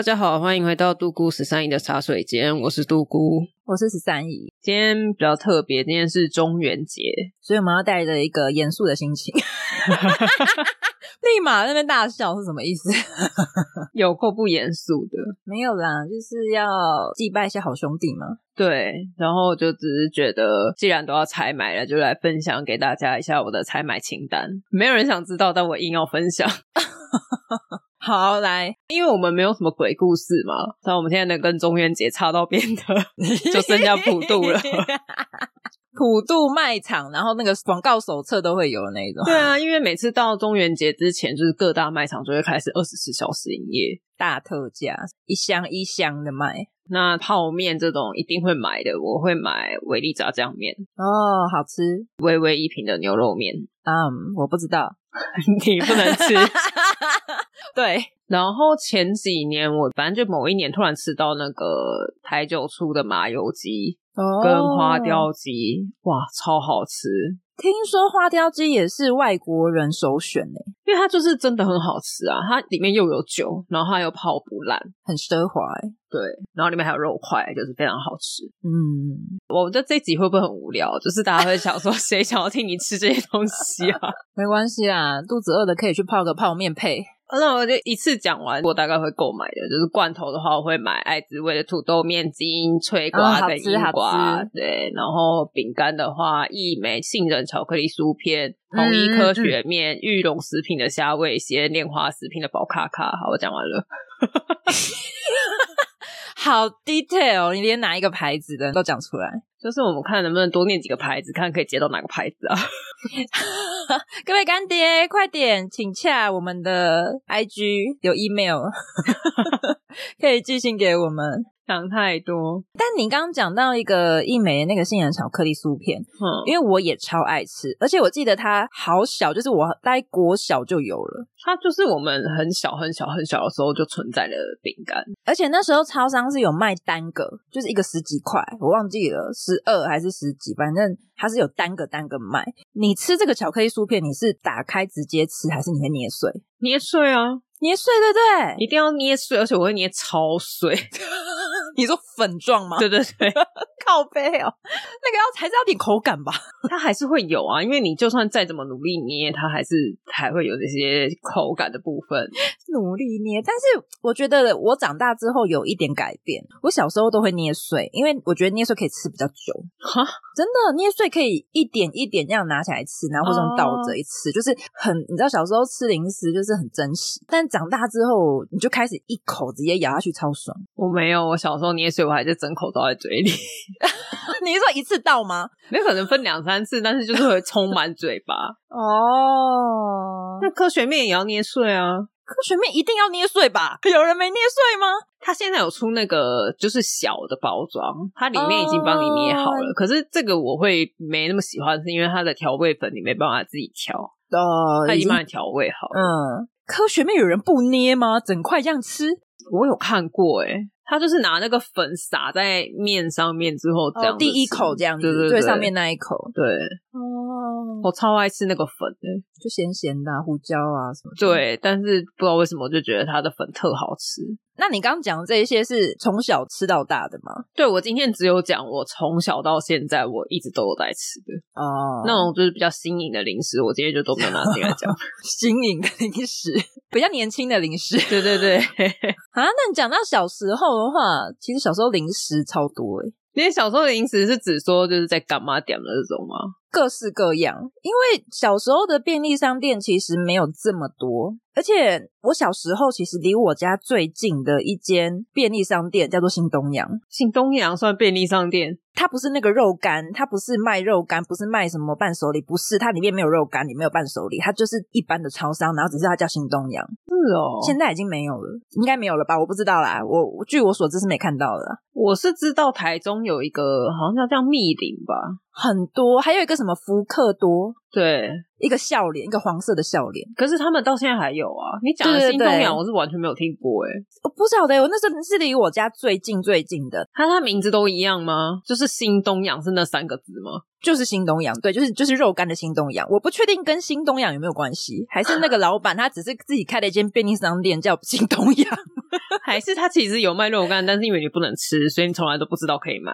大家好，欢迎回到杜姑十三姨的茶水间，我是杜姑，我是十三姨。今天比较特别，今天是中元节，所以我们要带着一个严肃的心情，立马在那边大笑是什么意思？有够不严肃的？没有啦，就是要祭拜一些好兄弟嘛。对，然后就只是觉得，既然都要采买了，就来分享给大家一下我的采买清单。没有人想知道，但我硬要分享。好，来，因为我们没有什么鬼故事嘛，但我们现在能跟中元节差到边的，就剩下普渡了。普渡卖场，然后那个广告手册都会有那种。对啊，因为每次到中元节之前，就是各大卖场就会开始二十四小时营业，大特价，一箱一箱的卖。那泡面这种一定会买的，我会买维力炸酱面哦，好吃，微微一瓶的牛肉面。嗯，我不知道，你不能吃。对，然后前几年我反正就某一年突然吃到那个台酒出的麻油鸡跟花雕鸡，哦，哇，超好吃！听说花雕鸡也是外国人首选呢，因为它就是真的很好吃啊，它里面又有酒，然后它又泡不烂，很奢华哎。对，然后里面还有肉块，就是非常好吃。嗯，我觉得这集会不会很无聊？就是大家会想说，谁想要听你吃这些东西啊？没关系啊，肚子饿的可以去泡个泡面配。那我就一次讲完，我大概会购买的，就是罐头的话，我会买爱滋味的土豆面筋、脆瓜跟樱瓜，对。然后饼干的话，一美杏仁巧克力酥片、统一科学面、玉龙食品的虾味鲜、莲花食品的宝卡卡。好，我讲完了。好 detail，你连哪一个牌子的都讲出来，就是我们看能不能多念几个牌子，看可以接到哪个牌子啊？各位干爹，快点请洽我们的 IG，有 email 可以寄信给我们。想太多，但你刚刚讲到一个一美的那个杏仁巧克力酥片，嗯，因为我也超爱吃，而且我记得它好小，就是我待国小就有了，它就是我们很小很小很小的时候就存在的饼干，而且那时候超商是有卖单个，就是一个十几块，我忘记了十二还是十几，反正它是有单个单个卖。你吃这个巧克力酥片，你是打开直接吃，还是你会捏碎？捏碎啊，捏碎对不对？一定要捏碎，而且我会捏超碎。你说粉状吗？对对对，靠背哦，那个要还是要点口感吧？它还是会有啊，因为你就算再怎么努力捏，它还是还会有这些口感的部分。努力捏，但是我觉得我长大之后有一点改变。我小时候都会捏碎，因为我觉得捏碎可以吃比较久。哈，真的捏碎可以一点一点这样拿起来吃，然后或者倒着一吃，就是很你知道小时候吃零食就是很珍惜，但长大之后你就开始一口直接咬下去超爽。我没有，我小时候捏碎我还是整口倒在嘴里。你是说一次倒吗？没可能分两三次，但是就是会充满嘴巴。哦，那科学面也要捏碎啊。科学面一定要捏碎吧？有人没捏碎吗？它现在有出那个就是小的包装，它里面已经帮你捏好了。Oh. 可是这个我会没那么喜欢，是因为它的调味粉你没办法自己调哦，oh, 它已经帮你调味好了。嗯，科学面有人不捏吗？整块这样吃？我有看过哎、欸他就是拿那个粉撒在面上面之后，这样、哦、第一口这样子，对对对，最上面那一口，对哦，我超爱吃那个粉的，就咸咸的、啊、胡椒啊什么。对，但是不知道为什么，我就觉得它的粉特好吃。那你刚刚讲的这一些是从小吃到大的吗？对，我今天只有讲我从小到现在我一直都有在吃的哦，那种就是比较新颖的零食，我今天就都没有拿进来讲。新颖的零食，比较年轻的零食，对对对。啊，那你讲到小时候的话，其实小时候零食超多诶。你小时候的零食是指说就是在柑仔店的那种吗？各式各样。因为小时候的便利商店其实没有这么多。而且我小时候其实离我家最近的一间便利商店叫做新东阳。新东阳算便利商店？它不是那个肉干，它不是卖肉干，不是卖什么伴手礼，不是，它里面没有肉干，里面有伴手礼，它就是一般的超商，然后只是它叫新东阳。是哦，现在已经没有了，应该没有了吧？我不知道啦，我据我所知是没看到的。我是知道台中有一个好像叫叫密林吧。很多，还有一个什么福克多，对，一个笑脸，一个黄色的笑脸。可是他们到现在还有啊。你讲的新东阳，我是完全没有听过诶、欸、我不晓得，我那时候是离我家最近最近的。他他名字都一样吗？就是新东阳是那三个字吗？就是新东阳，对，就是就是肉干的新东阳。我不确定跟新东阳有没有关系，还是那个老板他只是自己开了一间便利商店叫新东阳，还是他其实有卖肉干，但是因为你不能吃，所以你从来都不知道可以买。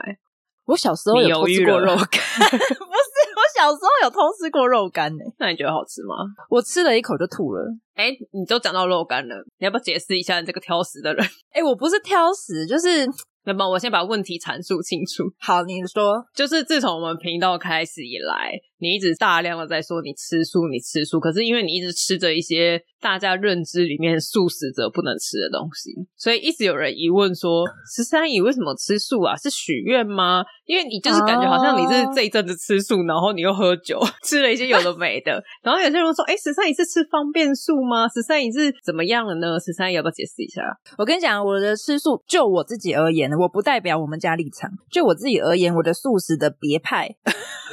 我小时候有偷吃过肉干，不是，我小时候有偷吃过肉干呢。那你觉得好吃吗？我吃了一口就吐了。哎，你都讲到肉干了，你要不要解释一下你这个挑食的人？哎，我不是挑食，就是。那么我先把问题阐述清楚。好，你说，就是自从我们频道开始以来，你一直大量的在说你吃素，你吃素，可是因为你一直吃着一些大家认知里面素食者不能吃的东西，所以一直有人疑问说，十三姨为什么吃素啊？是许愿吗？因为你就是感觉好像你是这一阵子吃素，然后你又喝酒，吃了一些有的没的。然后有些人说，哎，十三姨是吃方便素吗？十三姨是怎么样了呢？十三姨要不要解释一下？我跟你讲，我的吃素，就我自己而言。我不代表我们家立场。就我自己而言，我的素食的别派，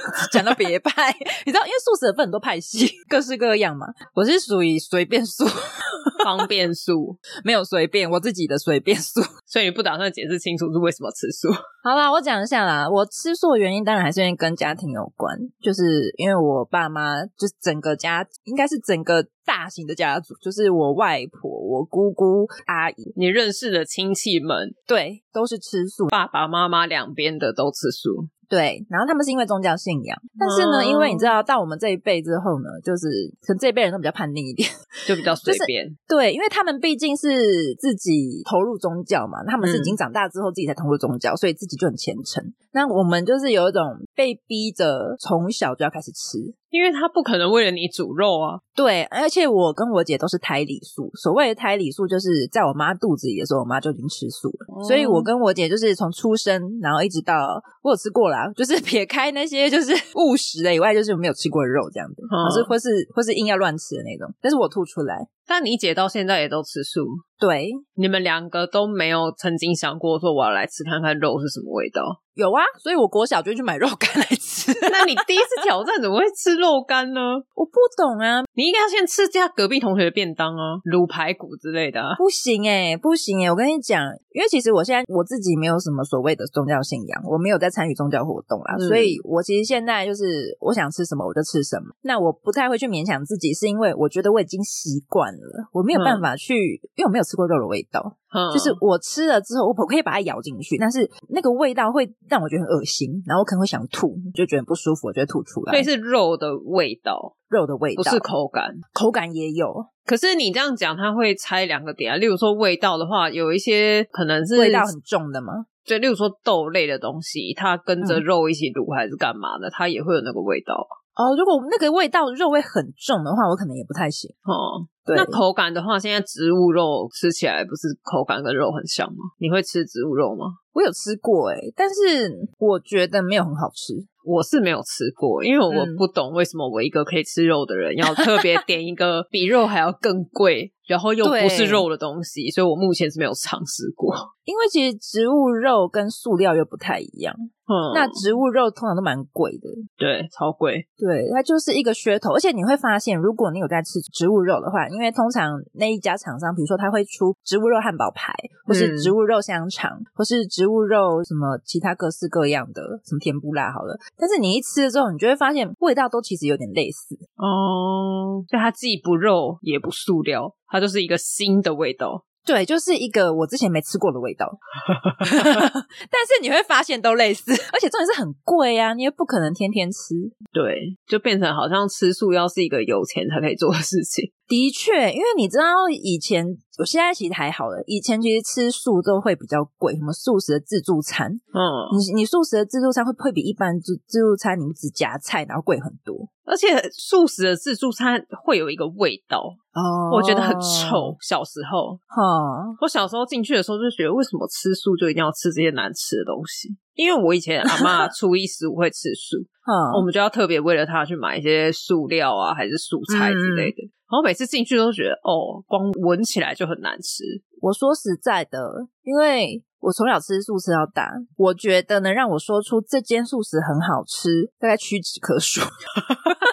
讲到别派，你知道，因为素食有分很多派系，各式各样嘛。我是属于随便素，方便素，没有随便，我自己的随便素。所以你不打算解释清楚是为什么吃素？好啦，我讲一下啦。我吃素的原因当然还是因为跟家庭有关，就是因为我爸妈，就是整个家，应该是整个。大型的家族就是我外婆、我姑姑、阿姨，你认识的亲戚们，对，都是吃素，爸爸妈妈两边的都吃素。对，然后他们是因为宗教信仰，但是呢，嗯、因为你知道，到我们这一辈之后呢，就是可能这一辈人都比较叛逆一点，就比较随便。就是、对，因为他们毕竟是自己投入宗教嘛，他们是已经长大之后自己才投入宗教，嗯、所以自己就很虔诚。那我们就是有一种被逼着从小就要开始吃。因为他不可能为了你煮肉啊，对，而且我跟我姐都是胎里素。所谓的胎里素，就是在我妈肚子里的时候，我妈就已经吃素了。哦、所以我跟我姐就是从出生，然后一直到我有吃过啦，就是撇开那些就是 误食的以外，就是没有吃过肉这样子，或、嗯、是或是或是硬要乱吃的那种。但是我吐出来。但你姐到现在也都吃素，对，你们两个都没有曾经想过说我要来吃看看肉是什么味道。有啊，所以我国小就去买肉干来吃。那你第一次挑战怎么会吃肉干呢？我不懂啊，你应该要先吃下隔壁同学的便当啊，卤排骨之类的。不行哎、欸，不行哎、欸，我跟你讲，因为其实我现在我自己没有什么所谓的宗教信仰，我没有在参与宗教活动啦，嗯、所以我其实现在就是我想吃什么我就吃什么。那我不太会去勉强自己，是因为我觉得我已经习惯了，我没有办法去，嗯、因为我没有吃过肉的味道。就是我吃了之后，我可以把它咬进去，但是那个味道会让我觉得很恶心，然后我可能会想吐，就觉得不舒服，我就会吐出来。所以是肉的味道，肉的味道，不是口感，口感也有。可是你这样讲，它会猜两个点啊。例如说味道的话，有一些可能是味道很重的嘛？就例如说豆类的东西，它跟着肉一起卤还是干嘛的，嗯、它也会有那个味道。哦，如果那个味道肉味很重的话，我可能也不太行。哦，对。那口感的话，现在植物肉吃起来不是口感跟肉很像吗？你会吃植物肉吗？我有吃过哎，但是我觉得没有很好吃。我是没有吃过，因为我不懂为什么我一个可以吃肉的人，要特别 点一个比肉还要更贵，然后又不是肉的东西，所以我目前是没有尝试过。因为其实植物肉跟塑料又不太一样。嗯，那植物肉通常都蛮贵的，对，超贵，对，它就是一个噱头。而且你会发现，如果你有在吃植物肉的话，因为通常那一家厂商，比如说他会出植物肉汉堡排，或是植物肉香肠，嗯、或是植物肉什么其他各式各样的什么甜不辣，好了。但是你一吃了之后，你就会发现味道都其实有点类似哦，就它既不肉也不塑料，它就是一个新的味道。对，就是一个我之前没吃过的味道 但是你会发现都类似，而且重点是很贵啊，你也不可能天天吃。对，就变成好像吃素要是一个有钱才可以做的事情。的确，因为你知道以前，我现在其实还好了。以前其实吃素都会比较贵，什么素食的自助餐，嗯，你你素食的自助餐会会比一般自自助餐你们只夹菜然后贵很多，而且素食的自助餐会有一个味道哦，我觉得很臭。小时候，哈、嗯，我小时候进去的时候就觉得，为什么吃素就一定要吃这些难吃的东西？因为我以前阿妈 初一十五会吃素，嗯，我们就要特别为了她去买一些素料啊，还是素菜之类的。嗯然后每次进去都觉得，哦，光闻起来就很难吃。我说实在的，因为我从小吃素吃到大，我觉得能让我说出这间素食很好吃，大概屈指可数。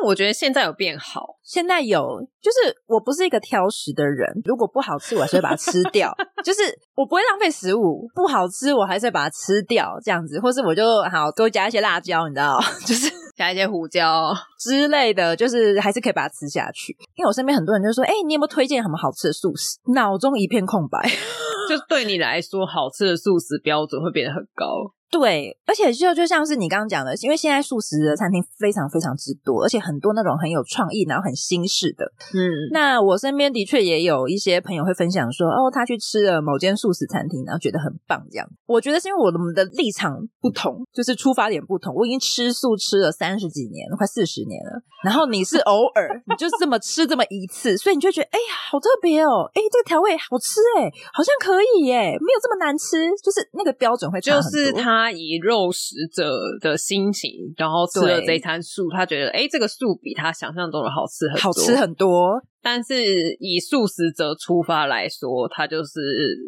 但我觉得现在有变好，现在有，就是我不是一个挑食的人，如果不好吃，我还是会把它吃掉。就是我不会浪费食物，不好吃我还是会把它吃掉，这样子，或是我就好多加一些辣椒，你知道，就是。加一些胡椒之类的，就是还是可以把它吃下去。因为我身边很多人就说：“哎、欸，你有没有推荐什么好吃的素食？”脑中一片空白，就对你来说，好吃的素食标准会变得很高。对，而且就就像是你刚刚讲的，因为现在素食的餐厅非常非常之多，而且很多那种很有创意，然后很新式的。嗯，那我身边的确也有一些朋友会分享说，哦，他去吃了某间素食餐厅，然后觉得很棒。这样，我觉得是因为我们的立场不同，就是出发点不同。我已经吃素吃了三十几年，快四十年了，然后你是偶尔，你就这么吃这么一次，所以你就觉得，哎呀，好特别哦，哎，这个调味好吃，哎，好像可以耶，没有这么难吃，就是那个标准会。就是他。他以肉食者的心情，然后吃了这一餐素，他觉得，哎，这个素比他想象中的好吃很多，好吃很多。但是以素食者出发来说，它就是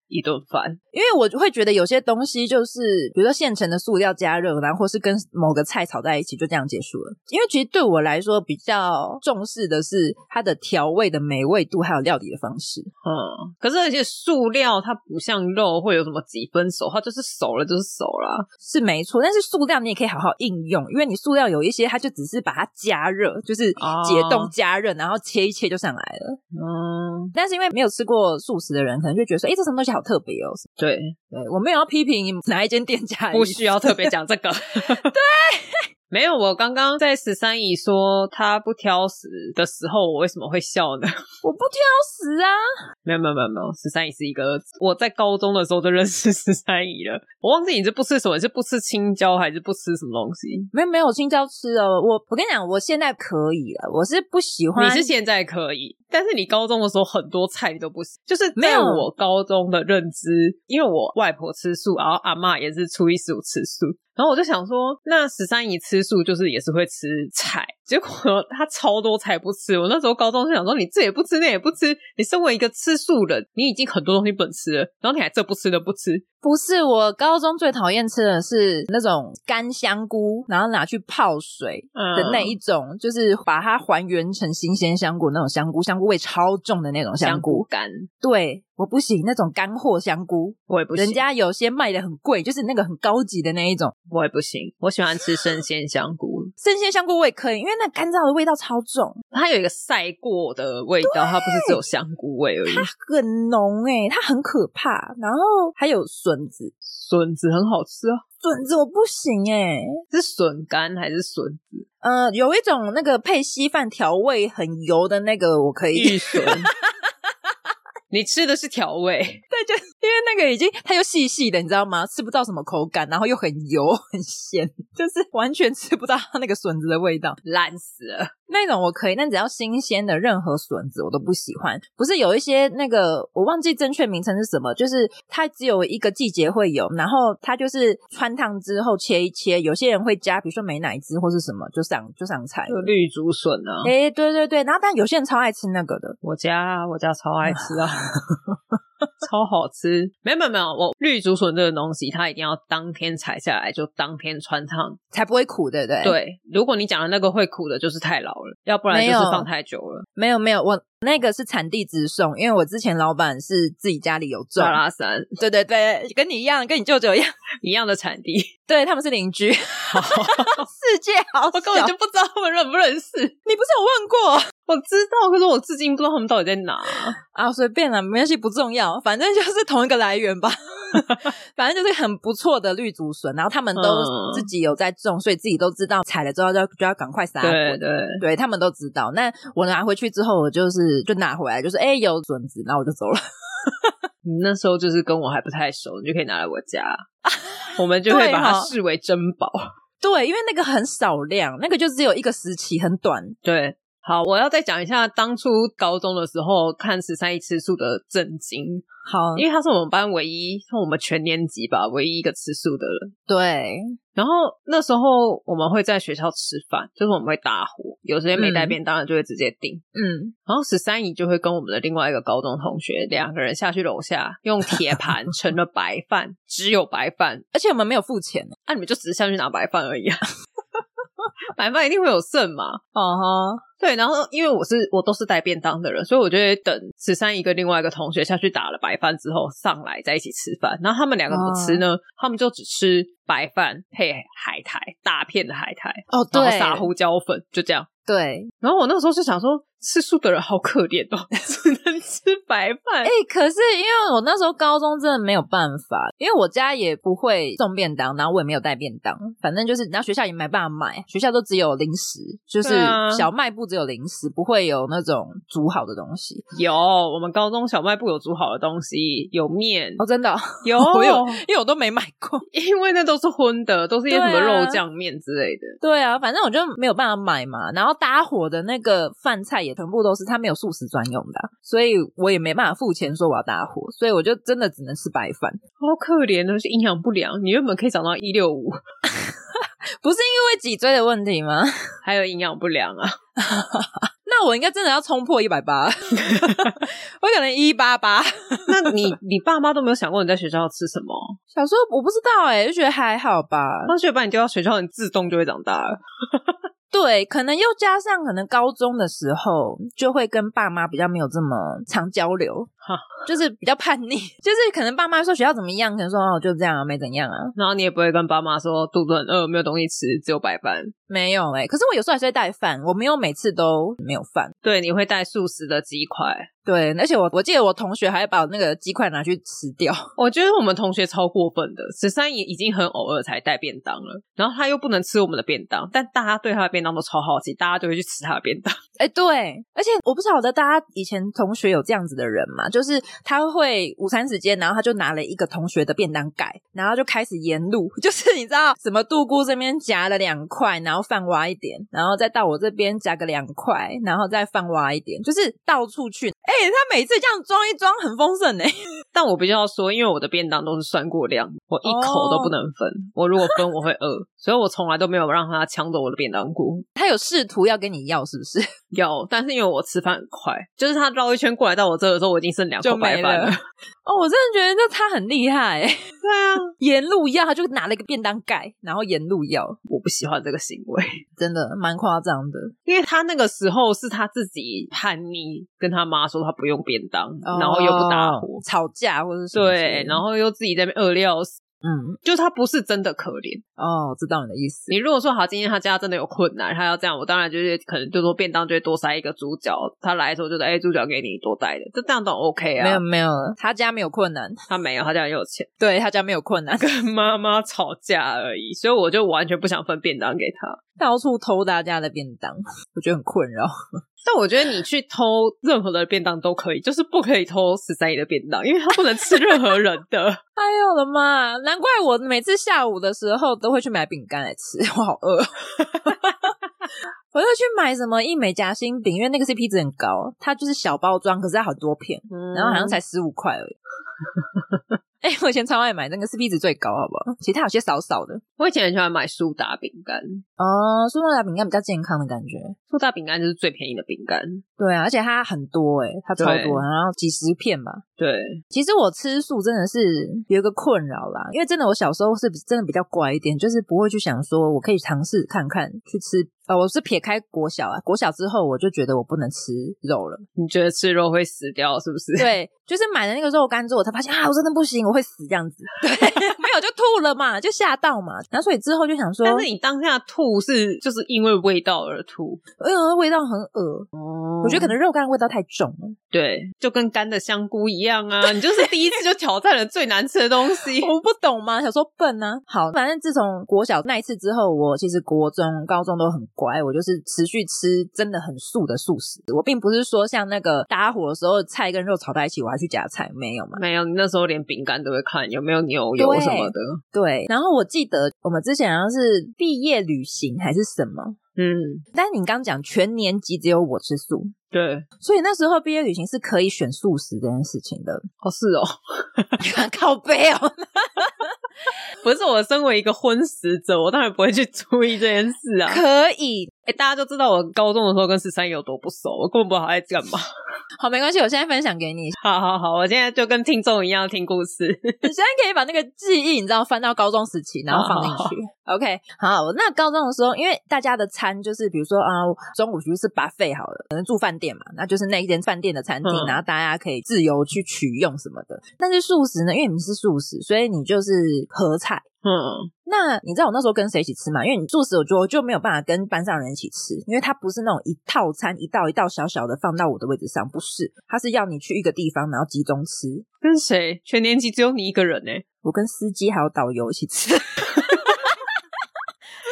一顿饭。因为我会觉得有些东西就是，比如说现成的塑料加热，然后或是跟某个菜炒在一起，就这样结束了。因为其实对我来说，比较重视的是它的调味的美味度，还有料理的方式。嗯，可是而且塑料它不像肉会有什么几分熟，它就是熟了就是熟了，是没错。但是塑料你也可以好好应用，因为你塑料有一些，它就只是把它加热，就是解冻加热，然后切一切就上来。来了，嗯，但是因为没有吃过素食的人，可能就觉得说，哎，这什么东西好特别哦。对，对，我没有要批评哪一间店家，不需要特别讲这个。对。没有，我刚刚在十三姨说她不挑食的时候，我为什么会笑呢？我不挑食啊！没有没有没有没有，十三姨是一个，我在高中的时候就认识十三姨了。我忘记你是不吃什么，是不吃青椒还是不吃什么东西？没有没有，青椒吃哦。我我跟你讲，我现在可以了。我是不喜欢，你是现在可以，但是你高中的时候很多菜你都不行。就是在我高中的认知，因为我外婆吃素，然后阿嬷也是初一十五吃素。然后我就想说，那十三姨吃素就是也是会吃菜，结果她超多菜不吃。我那时候高中就想说，你这也不吃，那也不吃，你身为一个吃素人，你已经很多东西不能吃了，然后你还这不吃的不吃。不是，我高中最讨厌吃的是那种干香菇，然后拿去泡水的那一种，嗯、就是把它还原成新鲜香菇那种香菇，香菇味超重的那种香菇。香菇干。对，我不行，那种干货香菇，我也不行。人家有些卖的很贵，就是那个很高级的那一种，我也不行。我喜欢吃生鲜香菇，生鲜香菇我也可以，因为那干燥的味道超重，它有一个晒过的味道，它不是只有香菇味而已，它很浓诶、欸，它很可怕。然后还有笋。笋子，笋子很好吃啊！笋子我不行哎、欸，是笋干还是笋子？呃，有一种那个配稀饭调味很油的那个，我可以。玉笋。你吃的是调味，对，就因为那个已经它又细细的，你知道吗？吃不到什么口感，然后又很油很咸，就是完全吃不到它那个笋子的味道，烂死了。那种我可以，但只要新鲜的任何笋子我都不喜欢。不是有一些那个我忘记正确名称是什么，就是它只有一个季节会有，然后它就是穿烫之后切一切，有些人会加，比如说美乃滋或是什么，就上就上菜。绿竹笋啊，哎，对对对，然后但有些人超爱吃那个的，我家我家超爱吃啊。超好吃！没有没有没有，我绿竹笋这个东西，它一定要当天采下来就当天穿烫，才不会苦，对不对？对，如果你讲的那个会苦的，就是太老了，要不然就是放太久了。没有没有，我那个是产地直送，因为我之前老板是自己家里有种。阿拉山，对对对，跟你一样，跟你舅舅一样，一样的产地，对，他们是邻居。世界好小，我根本就不知道他们认不认识。你不是有问过？我知道，可是我至今不知道他们到底在哪啊！随便啦，没关系，不重要，反正就是同一个来源吧。反正就是很不错的绿竹笋，然后他们都自己有在种，嗯、所以自己都知道采了之后就要就要赶快撒。对对对，他们都知道。那我拿回去之后，我就是就拿回来，就是哎、欸、有笋子，然后我就走了。你 那时候就是跟我还不太熟，你就可以拿来我家，我们就会把它视为珍宝。对，因为那个很少量，那个就只有一个时期，很短。对。好，我要再讲一下当初高中的时候看十三姨吃素的震惊。好，因为他是我们班唯一，是我们全年级吧，唯一一个吃素的人。对。然后那时候我们会在学校吃饭，就是我们会打呼，有时间没带便当的就会直接订。嗯。然后十三姨就会跟我们的另外一个高中同学两个人下去楼下，用铁盘盛了白饭，只有白饭，而且我们没有付钱，那、啊、你们就只是下去拿白饭而已啊。白饭一定会有剩嘛？哦哈，对，然后因为我是我都是带便当的人，所以我就会等十三一个另外一个同学下去打了白饭之后上来在一起吃饭。然后他们两个怎么吃呢？Uh huh. 他们就只吃白饭配海苔，大片的海苔哦，对，然后撒胡椒粉，就这样。对，然后我那个时候就想说。吃素的人好可怜哦，只能吃白饭。哎、欸，可是因为我那时候高中真的没有办法，因为我家也不会送便当，然后我也没有带便当，反正就是，然后学校也没办法买，学校都只有零食，就是小卖部只有零食，不会有那种煮好的东西。有，我们高中小卖部有煮好的东西，有面哦，真的、哦、有，我有，因为我都没买过，因为那都是荤的，都是一些什么肉酱面之类的。对啊，反正我就没有办法买嘛，然后搭伙的那个饭菜也全部都是他没有。素食专用的，所以我也没办法付钱说我要搭伙，所以我就真的只能吃白饭。好可怜的，是营养不良。你原本可以长到一六五，不是因为脊椎的问题吗？还有营养不良啊？那我应该真的要冲破一百八，我可能一八八。那你你爸妈都没有想过你在学校要吃什么？小时候我不知道哎、欸，就觉得还好吧。放学把你丢到学校，你自动就会长大了。对，可能又加上可能高中的时候就会跟爸妈比较没有这么常交流，就是比较叛逆，就是可能爸妈说学校怎么样，可能说哦就这样啊，没怎样啊，然后你也不会跟爸妈说肚子很饿，没有东西吃，只有白饭，没有哎、欸，可是我有时候还是会带饭，我没有每次都没有饭，对，你会带素食的鸡块。对，而且我我记得我同学还会把那个鸡块拿去吃掉。我觉得我们同学超过分的，十三姨已经很偶尔才带便当了，然后他又不能吃我们的便当，但大家对他的便当都超好奇，大家就会去吃他的便当。哎，对，而且我不晓得大家以前同学有这样子的人嘛，就是他会午餐时间，然后他就拿了一个同学的便当盖，然后就开始沿路，就是你知道什么杜姑这边夹了两块，然后饭挖一点，然后再到我这边夹个两块，然后再饭挖一点，就是到处去。哎、他每次这样装一装很丰盛呢，但我必须要说，因为我的便当都是算过量，我一口都不能分。Oh. 我如果分，我会饿，所以我从来都没有让他抢走我的便当过。他有试图要跟你要，是不是？有，但是因为我吃饭很快，就是他绕一圈过来到我这的时候，我已经剩两口白饭了。哦，我真的觉得这他很厉害。对啊，沿路要，他就拿了一个便当盖，然后沿路要。我不喜欢这个行为，真的蛮夸张的。因为他那个时候是他自己叛逆，跟他妈说他不用便当，哦、然后又不搭伙，吵架或者是对，然后又自己在那边饿得要死。嗯，就他不是真的可怜哦，知道你的意思。你如果说好，今天他家真的有困难，他要这样，我当然就是可能就说便当就会多塞一个猪脚，他来的时候就是哎，猪脚给你多带的，这这样都 OK 啊。没有没有，他家没有困难，他没有，他家很有钱，对他家没有困难，跟妈妈吵架而已，所以我就完全不想分便当给他，到处偷大家的便当，我觉得很困扰。但我觉得你去偷任何的便当都可以，就是不可以偷十三姨的便当，因为他不能吃任何人的。哎呦我的妈！难怪我每次下午的时候都会去买饼干来吃，我好饿。我又去买什么一美夹心饼，因为那个 CP 值很高，它就是小包装，可是它好多片，嗯、然后好像才十五块而已。哎、欸，我以前超爱买那个 CP 值最高，好不好？其他有些少少的。我以前很喜欢买苏打饼干哦，苏打饼干比较健康的感觉。苏打饼干就是最便宜的饼干。对啊，而且它很多哎、欸、它超多，然后几十片吧。对，其实我吃素真的是有一个困扰啦，因为真的我小时候是真的比较乖一点，就是不会去想说我可以尝试看看去吃。呃，我是撇开国小啊，国小之后我就觉得我不能吃肉了。你觉得吃肉会死掉是不是？对，就是买了那个肉干之后，我才发现啊，我真的不行，我会死这样子。对，没有就吐了嘛，就吓到嘛。然后所以之后就想说，但是你当下吐是就是因为味道而吐，因为味道很恶。哦，我觉得可能肉干的味道太重了。对，就跟干的香菇一样啊！你就是第一次就挑战了最难吃的东西，我不懂吗？想说笨呢、啊。好，反正自从国小那一次之后，我其实国中、高中都很乖，我就是持续吃真的很素的素食。我并不是说像那个搭伙的时候菜跟肉炒在一起，我还去夹菜，没有嘛？没有，你那时候连饼干都会看有没有牛油什么的。对，对，然后我记得我们之前好像是毕业旅行还是什么，嗯，但是你刚讲全年级只有我吃素。对，所以那时候毕业旅行是可以选素食这件事情的。哦，是哦，靠背哦，不是我身为一个昏死者，我当然不会去注意这件事啊。可以。哎、欸，大家就知道我高中的时候跟十三有多不熟，我根本不知道他在干嘛。好，没关系，我现在分享给你。好好好，我现在就跟听众一样听故事。你现在可以把那个记忆，你知道，翻到高中时期，然后放进去。好好好 OK，好，那高中的时候，因为大家的餐就是，比如说啊，中午就是 buffet 好了，可能住饭店嘛，那就是那一间饭店的餐厅，嗯、然后大家可以自由去取用什么的。但是素食呢，因为你是素食，所以你就是合菜。嗯，那你知道我那时候跟谁一起吃吗？因为你素食，我就就没有办法跟班上人一起吃，因为他不是那种一套餐一道一道小小的放到我的位置上，不是，他是要你去一个地方然后集中吃。跟谁？全年级只有你一个人呢？我跟司机还有导游一起吃。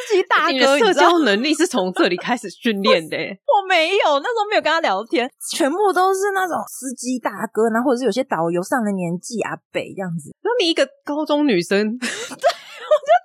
司机大哥，你的社交能力是从这里开始训练的？我没有，那时候没有跟他聊天，全部都是那种司机大哥，然后或者是有些导游上了年纪阿北这样子。那你一个高中女生。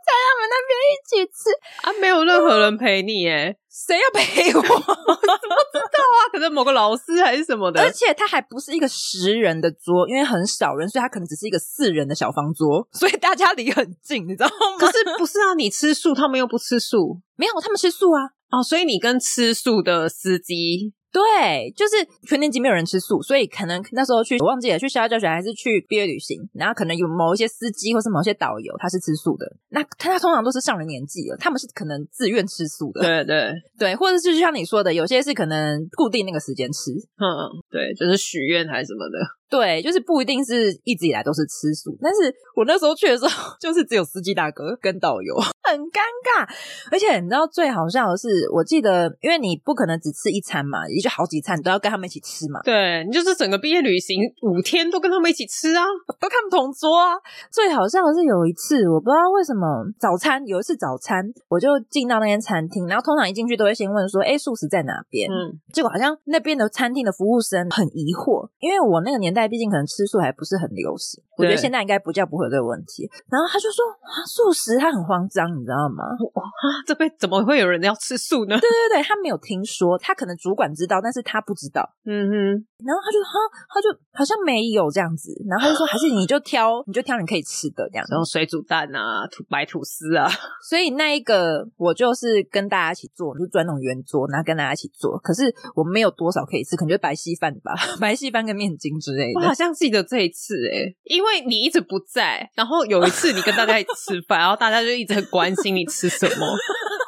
他们那边一起吃啊，没有任何人陪你耶？谁要陪我？我怎么知道啊？可能某个老师还是什么的。而且他还不是一个十人的桌，因为很少人，所以他可能只是一个四人的小方桌，所以大家离很近，你知道吗？可是不是啊？你吃素，他们又不吃素，没有，他们吃素啊。哦，所以你跟吃素的司机。对，就是全年级没有人吃素，所以可能那时候去我忘记了，去学校教学还是去毕业旅行，然后可能有某一些司机或是某些导游他是吃素的，那他他通常都是上了年纪了，他们是可能自愿吃素的，对对。对，或者是就像你说的，有些是可能固定那个时间吃，嗯，对，就是许愿还是什么的。对，就是不一定是一直以来都是吃素，但是我那时候去的时候，就是只有司机大哥跟导游，很尴尬。而且你知道最好笑的是，我记得，因为你不可能只吃一餐嘛，也就好几餐你都要跟他们一起吃嘛。对，你就是整个毕业旅行五天都跟他们一起吃啊，都看同桌啊。最好笑的是有一次，我不知道为什么早餐有一次早餐，我就进到那间餐厅，然后通常一进去都会先问说：“哎，素食在哪边？”嗯，结果好像那边的餐厅的服务生很疑惑，因为我那个年代。毕竟可能吃素还不是很流行，我觉得现在应该不叫不会有这个问题。然后他就说啊，素食他很慌张，你知道吗？哇，这辈子怎么会有人要吃素呢？对对对，他没有听说，他可能主管知道，但是他不知道。嗯哼，然后他就哈，他就好像没有这样子，然后他就说还是你就挑，你就挑你可以吃的这样子，然后水煮蛋啊，吐白吐司啊。所以那一个我就是跟大家一起做，就转那种圆桌，然后跟大家一起做。可是我没有多少可以吃，可能就白稀饭吧，白稀饭跟面筋之类的。我好像记得这一次诶、欸，因为你一直不在，然后有一次你跟大家一起吃饭，然后大家就一直很关心你吃什么。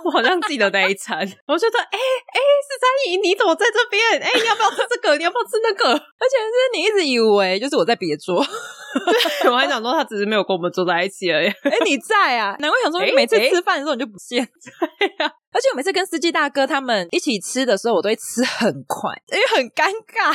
我好像记得那一餐，我就说，哎、欸、哎，十三姨你怎么在这边？哎、欸，你要不要吃这个？你要不要吃那个？而且是你一直以为就是我在别桌，对，我还想说他只是没有跟我们坐在一起而已。哎、欸，你在啊？难怪想说你 每次吃饭的时候你就不见。对呀、啊，而且我每次跟司机大哥他们一起吃的时候，我都会吃很快，因为很尴尬。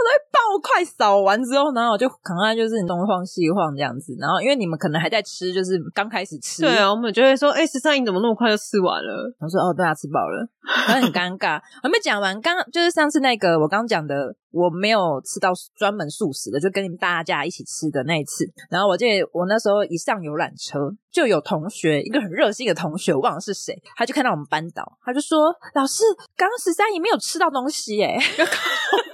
我都会爆快扫完之后，然后我就可能就是东晃西晃这样子，然后因为你们可能还在吃，就是刚开始吃，对啊，我们就会说，哎、欸，十三姨怎么那么快就吃完了？我说，哦，对啊，吃饱了，很尴尬。还没讲完，刚就是上次那个我刚讲的，我没有吃到专门素食的，就跟你们大家一起吃的那一次。然后我记得我那时候一上游览车，就有同学，一个很热心的同学，我忘了是谁，他就看到我们班导，他就说，老师，刚刚十三姨没有吃到东西耶。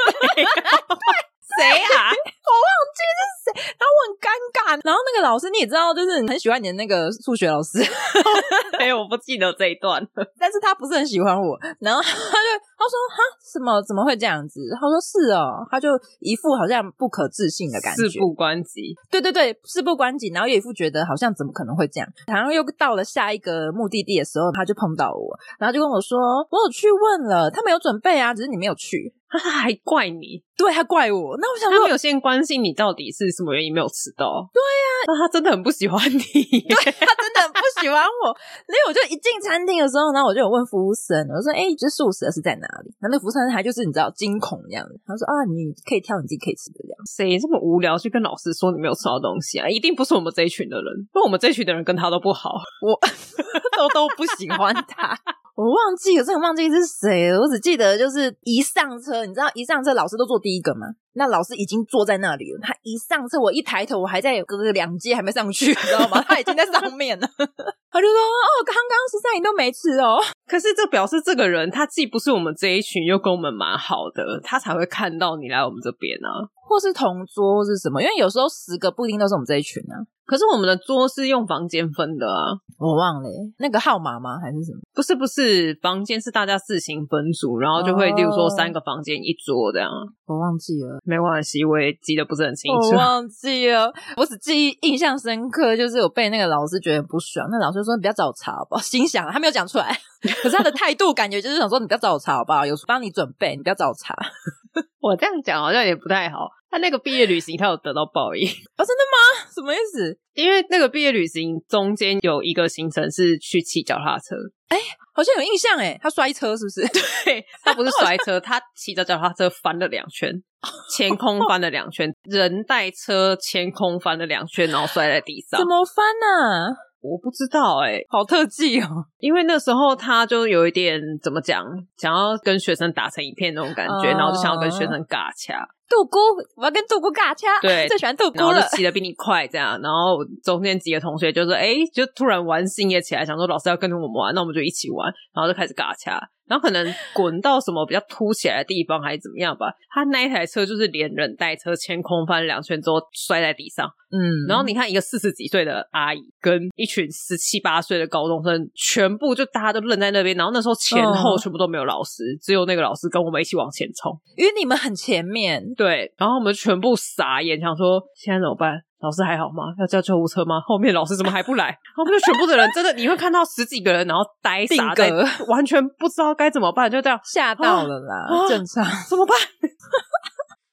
谁啊？我忘记是谁，然后我很尴尬。然后那个老师你也知道，就是很喜欢你的那个数学老师。哎，我不记得这一段，但是他不是很喜欢我。然后他就他说：“哈，什么？怎么会这样子？”他说：“是哦。”他就一副好像不可置信的感觉，事不关己。对对对，事不关己。然后也一副觉得好像怎么可能会这样。然后又到了下一个目的地的时候，他就碰到我，然后就跟我说：“我有去问了，他没有准备啊，只是你没有去。”他还怪你，对他怪我。那我想说，他没有先关心你到底是什么原因没有吃到。对呀、啊，那他真的很不喜欢你。对，他真的很不喜欢我。所以我就一进餐厅的时候，然后我就有问服务生，我说：“哎、欸，这素食的是在哪里？”然后那服务生还就是你知道惊恐这样子，他说：“啊，你可以挑你自己可以吃的这样。”谁这么无聊去跟老师说你没有吃到东西啊？一定不是我们这一群的人，因为我们这一群的人跟他都不好，我 都都不喜欢他。我忘记了，真的忘记是谁了。我只记得就是一上车，你知道一上车老师都坐第一个吗？那老师已经坐在那里了。他一上车，我一抬头，我还在隔个两阶还没上去，你知道吗？他已经在上面了。他就说：“哦，刚刚十三你都没吃哦。”可是这表示这个人他既不是我们这一群，又跟我们蛮好的，他才会看到你来我们这边呢、啊，或是同桌，或是什么？因为有时候十个不一定都是我们这一群啊。可是我们的桌是用房间分的啊，我忘了那个号码吗？还是什么？不是不是，房间是大家自行分组，然后就会，例如说三个房间一桌这样。我忘记了，没关系，我也记得不是很清楚。我 忘记了，我只记忆印象深刻，就是我被那个老师觉得不爽，那老师说你不要找茬好不好？心想他没有讲出来，可是他的态度感觉就是想说你不要找茬好不好？有帮你准备，你不要找茬。我这样讲好像也不太好。他那个毕业旅行，他有得到报应啊？真的吗？什么意思？因为那个毕业旅行中间有一个行程是去骑脚踏车，哎、欸，好像有印象哎，他摔车是不是？对，他不是摔车，他骑着脚踏车翻了两圈，前空翻了两圈，人带车前空翻了两圈，然后摔在地上。怎么翻呢、啊？我不知道哎、欸，好特技哦！因为那时候他就有一点怎么讲，想要跟学生打成一片那种感觉，uh、然后就想要跟学生尬掐。杜姑，我要跟杜姑尬掐。对，最喜欢杜姑了。然后就骑的比你快，这样。然后中间几个同学就说：“哎，就突然玩心也起来，想说老师要跟着我们玩，那我们就一起玩。”然后就开始尬掐。然后可能滚到什么比较凸起来的地方，还是怎么样吧。他那一台车就是连人带车，前空翻两圈之后摔在地上。嗯，然后你看一个四十几岁的阿姨跟一群十七八岁的高中生，全部就大家都愣在那边。然后那时候前后全部都没有老师，嗯、只有那个老师跟我们一起往前冲，因为你们很前面。对，然后我们全部傻眼，想说现在怎么办？老师还好吗？要叫救护车吗？后面老师怎么还不来？然 后面全部的人真的，你会看到十几个人，然后呆傻在，完全不知道该怎么办，就这样吓到了啦。啊、正常怎么办？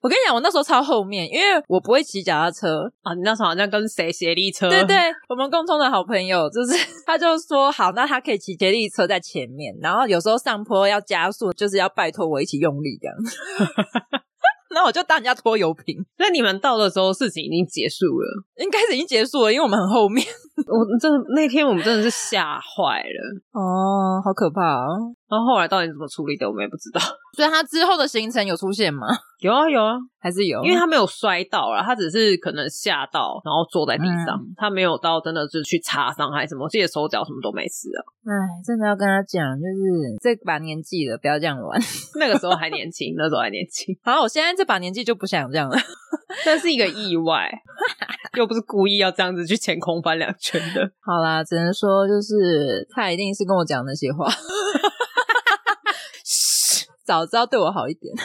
我跟你讲，我那时候超后面，因为我不会骑脚踏车啊。你那时候好像跟谁协力车？对对，我们共同的好朋友，就是 他就说好，那他可以骑协力车在前面，然后有时候上坡要加速，就是要拜托我一起用力这样。那我就当人家拖油瓶。那你们到的时候，事情已经结束了，应该是已经结束了，因为我们很后面。我真的那天我们真的是吓坏了哦，好可怕啊！然后后来到底怎么处理的，我们也不知道。所以他之后的行程有出现吗？有啊有啊，还是有，因为他没有摔到啦，他只是可能吓到，然后坐在地上，嗯、他没有到真的就是去擦伤还是什么，我记得手脚什么都没事啊。哎，真的要跟他讲，就是这把年纪了，不要这样玩。那个时候还年轻，那时候还年轻。好，我现在这把年纪就不想这样了。这是一个意外，又不是故意要这样子去前空翻两圈的。好啦，只能说就是他一定是跟我讲那些话。早知道对我好一点。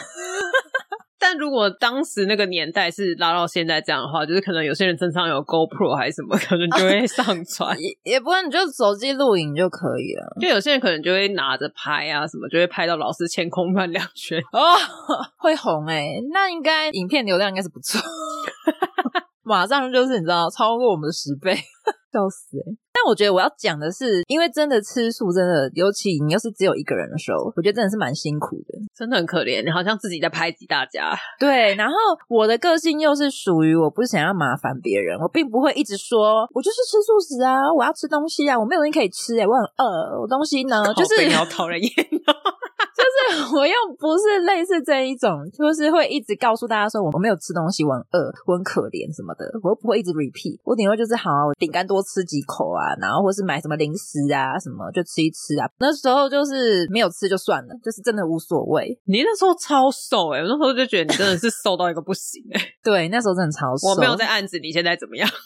但如果当时那个年代是拉到现在这样的话，就是可能有些人身上有 GoPro 还是什么，可能就会上传。啊、也也不会，你就手机录影就可以了。就有些人可能就会拿着拍啊什么，就会拍到老师前空翻两圈哦，会红哎、欸、那应该影片流量应该是不错，马上就是你知道超过我们的十倍。笑死欸！但我觉得我要讲的是，因为真的吃素，真的，尤其你又是只有一个人的时候，我觉得真的是蛮辛苦的，真的很可怜。你好像自己在排挤大家。对，然后我的个性又是属于我不是想要麻烦别人，我并不会一直说，我就是吃素食啊，我要吃东西啊，我没有东西可以吃哎、欸、我很饿，我东西呢，就是你要讨人厌。就是我又不是类似这一种，就是会一直告诉大家说我没有吃东西，我很饿，我很可怜什么的，我又不会一直 repeat。我顶多就是好，我饼干多吃几口啊，然后或是买什么零食啊什么就吃一吃啊。那时候就是没有吃就算了，就是真的无所谓。你那时候超瘦哎、欸、我那时候就觉得你真的是瘦到一个不行哎、欸、对，那时候真的超瘦。我没有在暗指你现在怎么样。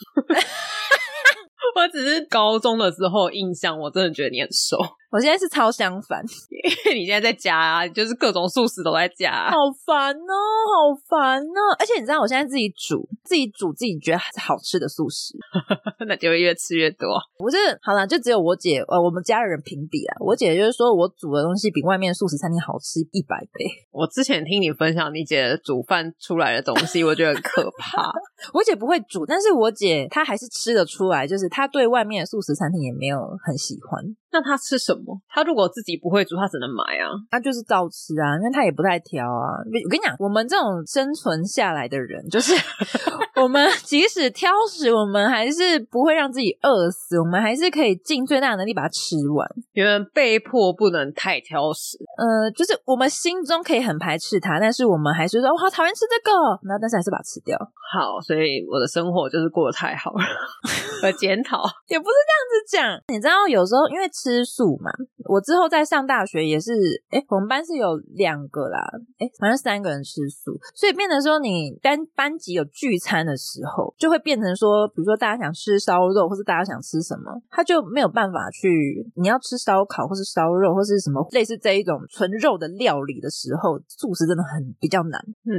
我只是高中的时候印象，我真的觉得你很瘦。我现在是超相反，因为你现在在家啊，就是各种素食都在家，啊，好烦哦，好烦哦！而且你知道，我现在自己煮，自己煮自己觉得好吃的素食，那就会越吃越多。不是，好啦，就只有我姐呃，我们家的人评比啊，我姐就是说我煮的东西比外面素食餐厅好吃一百倍。我之前听你分享你姐煮饭出来的东西，我觉得很可怕。我姐不会煮，但是我姐她还是吃得出来，就是她对外面的素食餐厅也没有很喜欢。那他吃什么？他如果自己不会煮，他只能买啊。他就是照吃啊，因为他也不太挑啊。我跟你讲，我们这种生存下来的人，就是 我们即使挑食，我们还是不会让自己饿死，我们还是可以尽最大的能力把它吃完。因为被迫不能太挑食。呃，就是我们心中可以很排斥它，但是我们还是说，我好讨厌吃这个，然后但是还是把它吃掉。好，所以我的生活就是过得太好了。我检讨 也不是这样子讲，你知道，有时候因为吃素嘛，我之后在上大学也是，哎、欸，我们班是有两个啦，哎、欸，反正三个人吃素，所以变成说你单班级有聚餐的时候，就会变成说，比如说大家想吃烧肉，或是大家想吃什么，他就没有办法去，你要吃烧烤或是烧肉或是什么类似这一种纯肉的料理的时候，素食真的很比较难。嗯，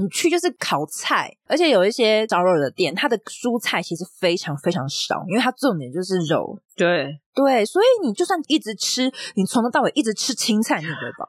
你去就是烤菜，而且。有一些烧肉的店，它的蔬菜其实非常非常少，因为它重点就是肉。对对，所以你就算一直吃，你从头到尾一直吃青菜，你也不会饱。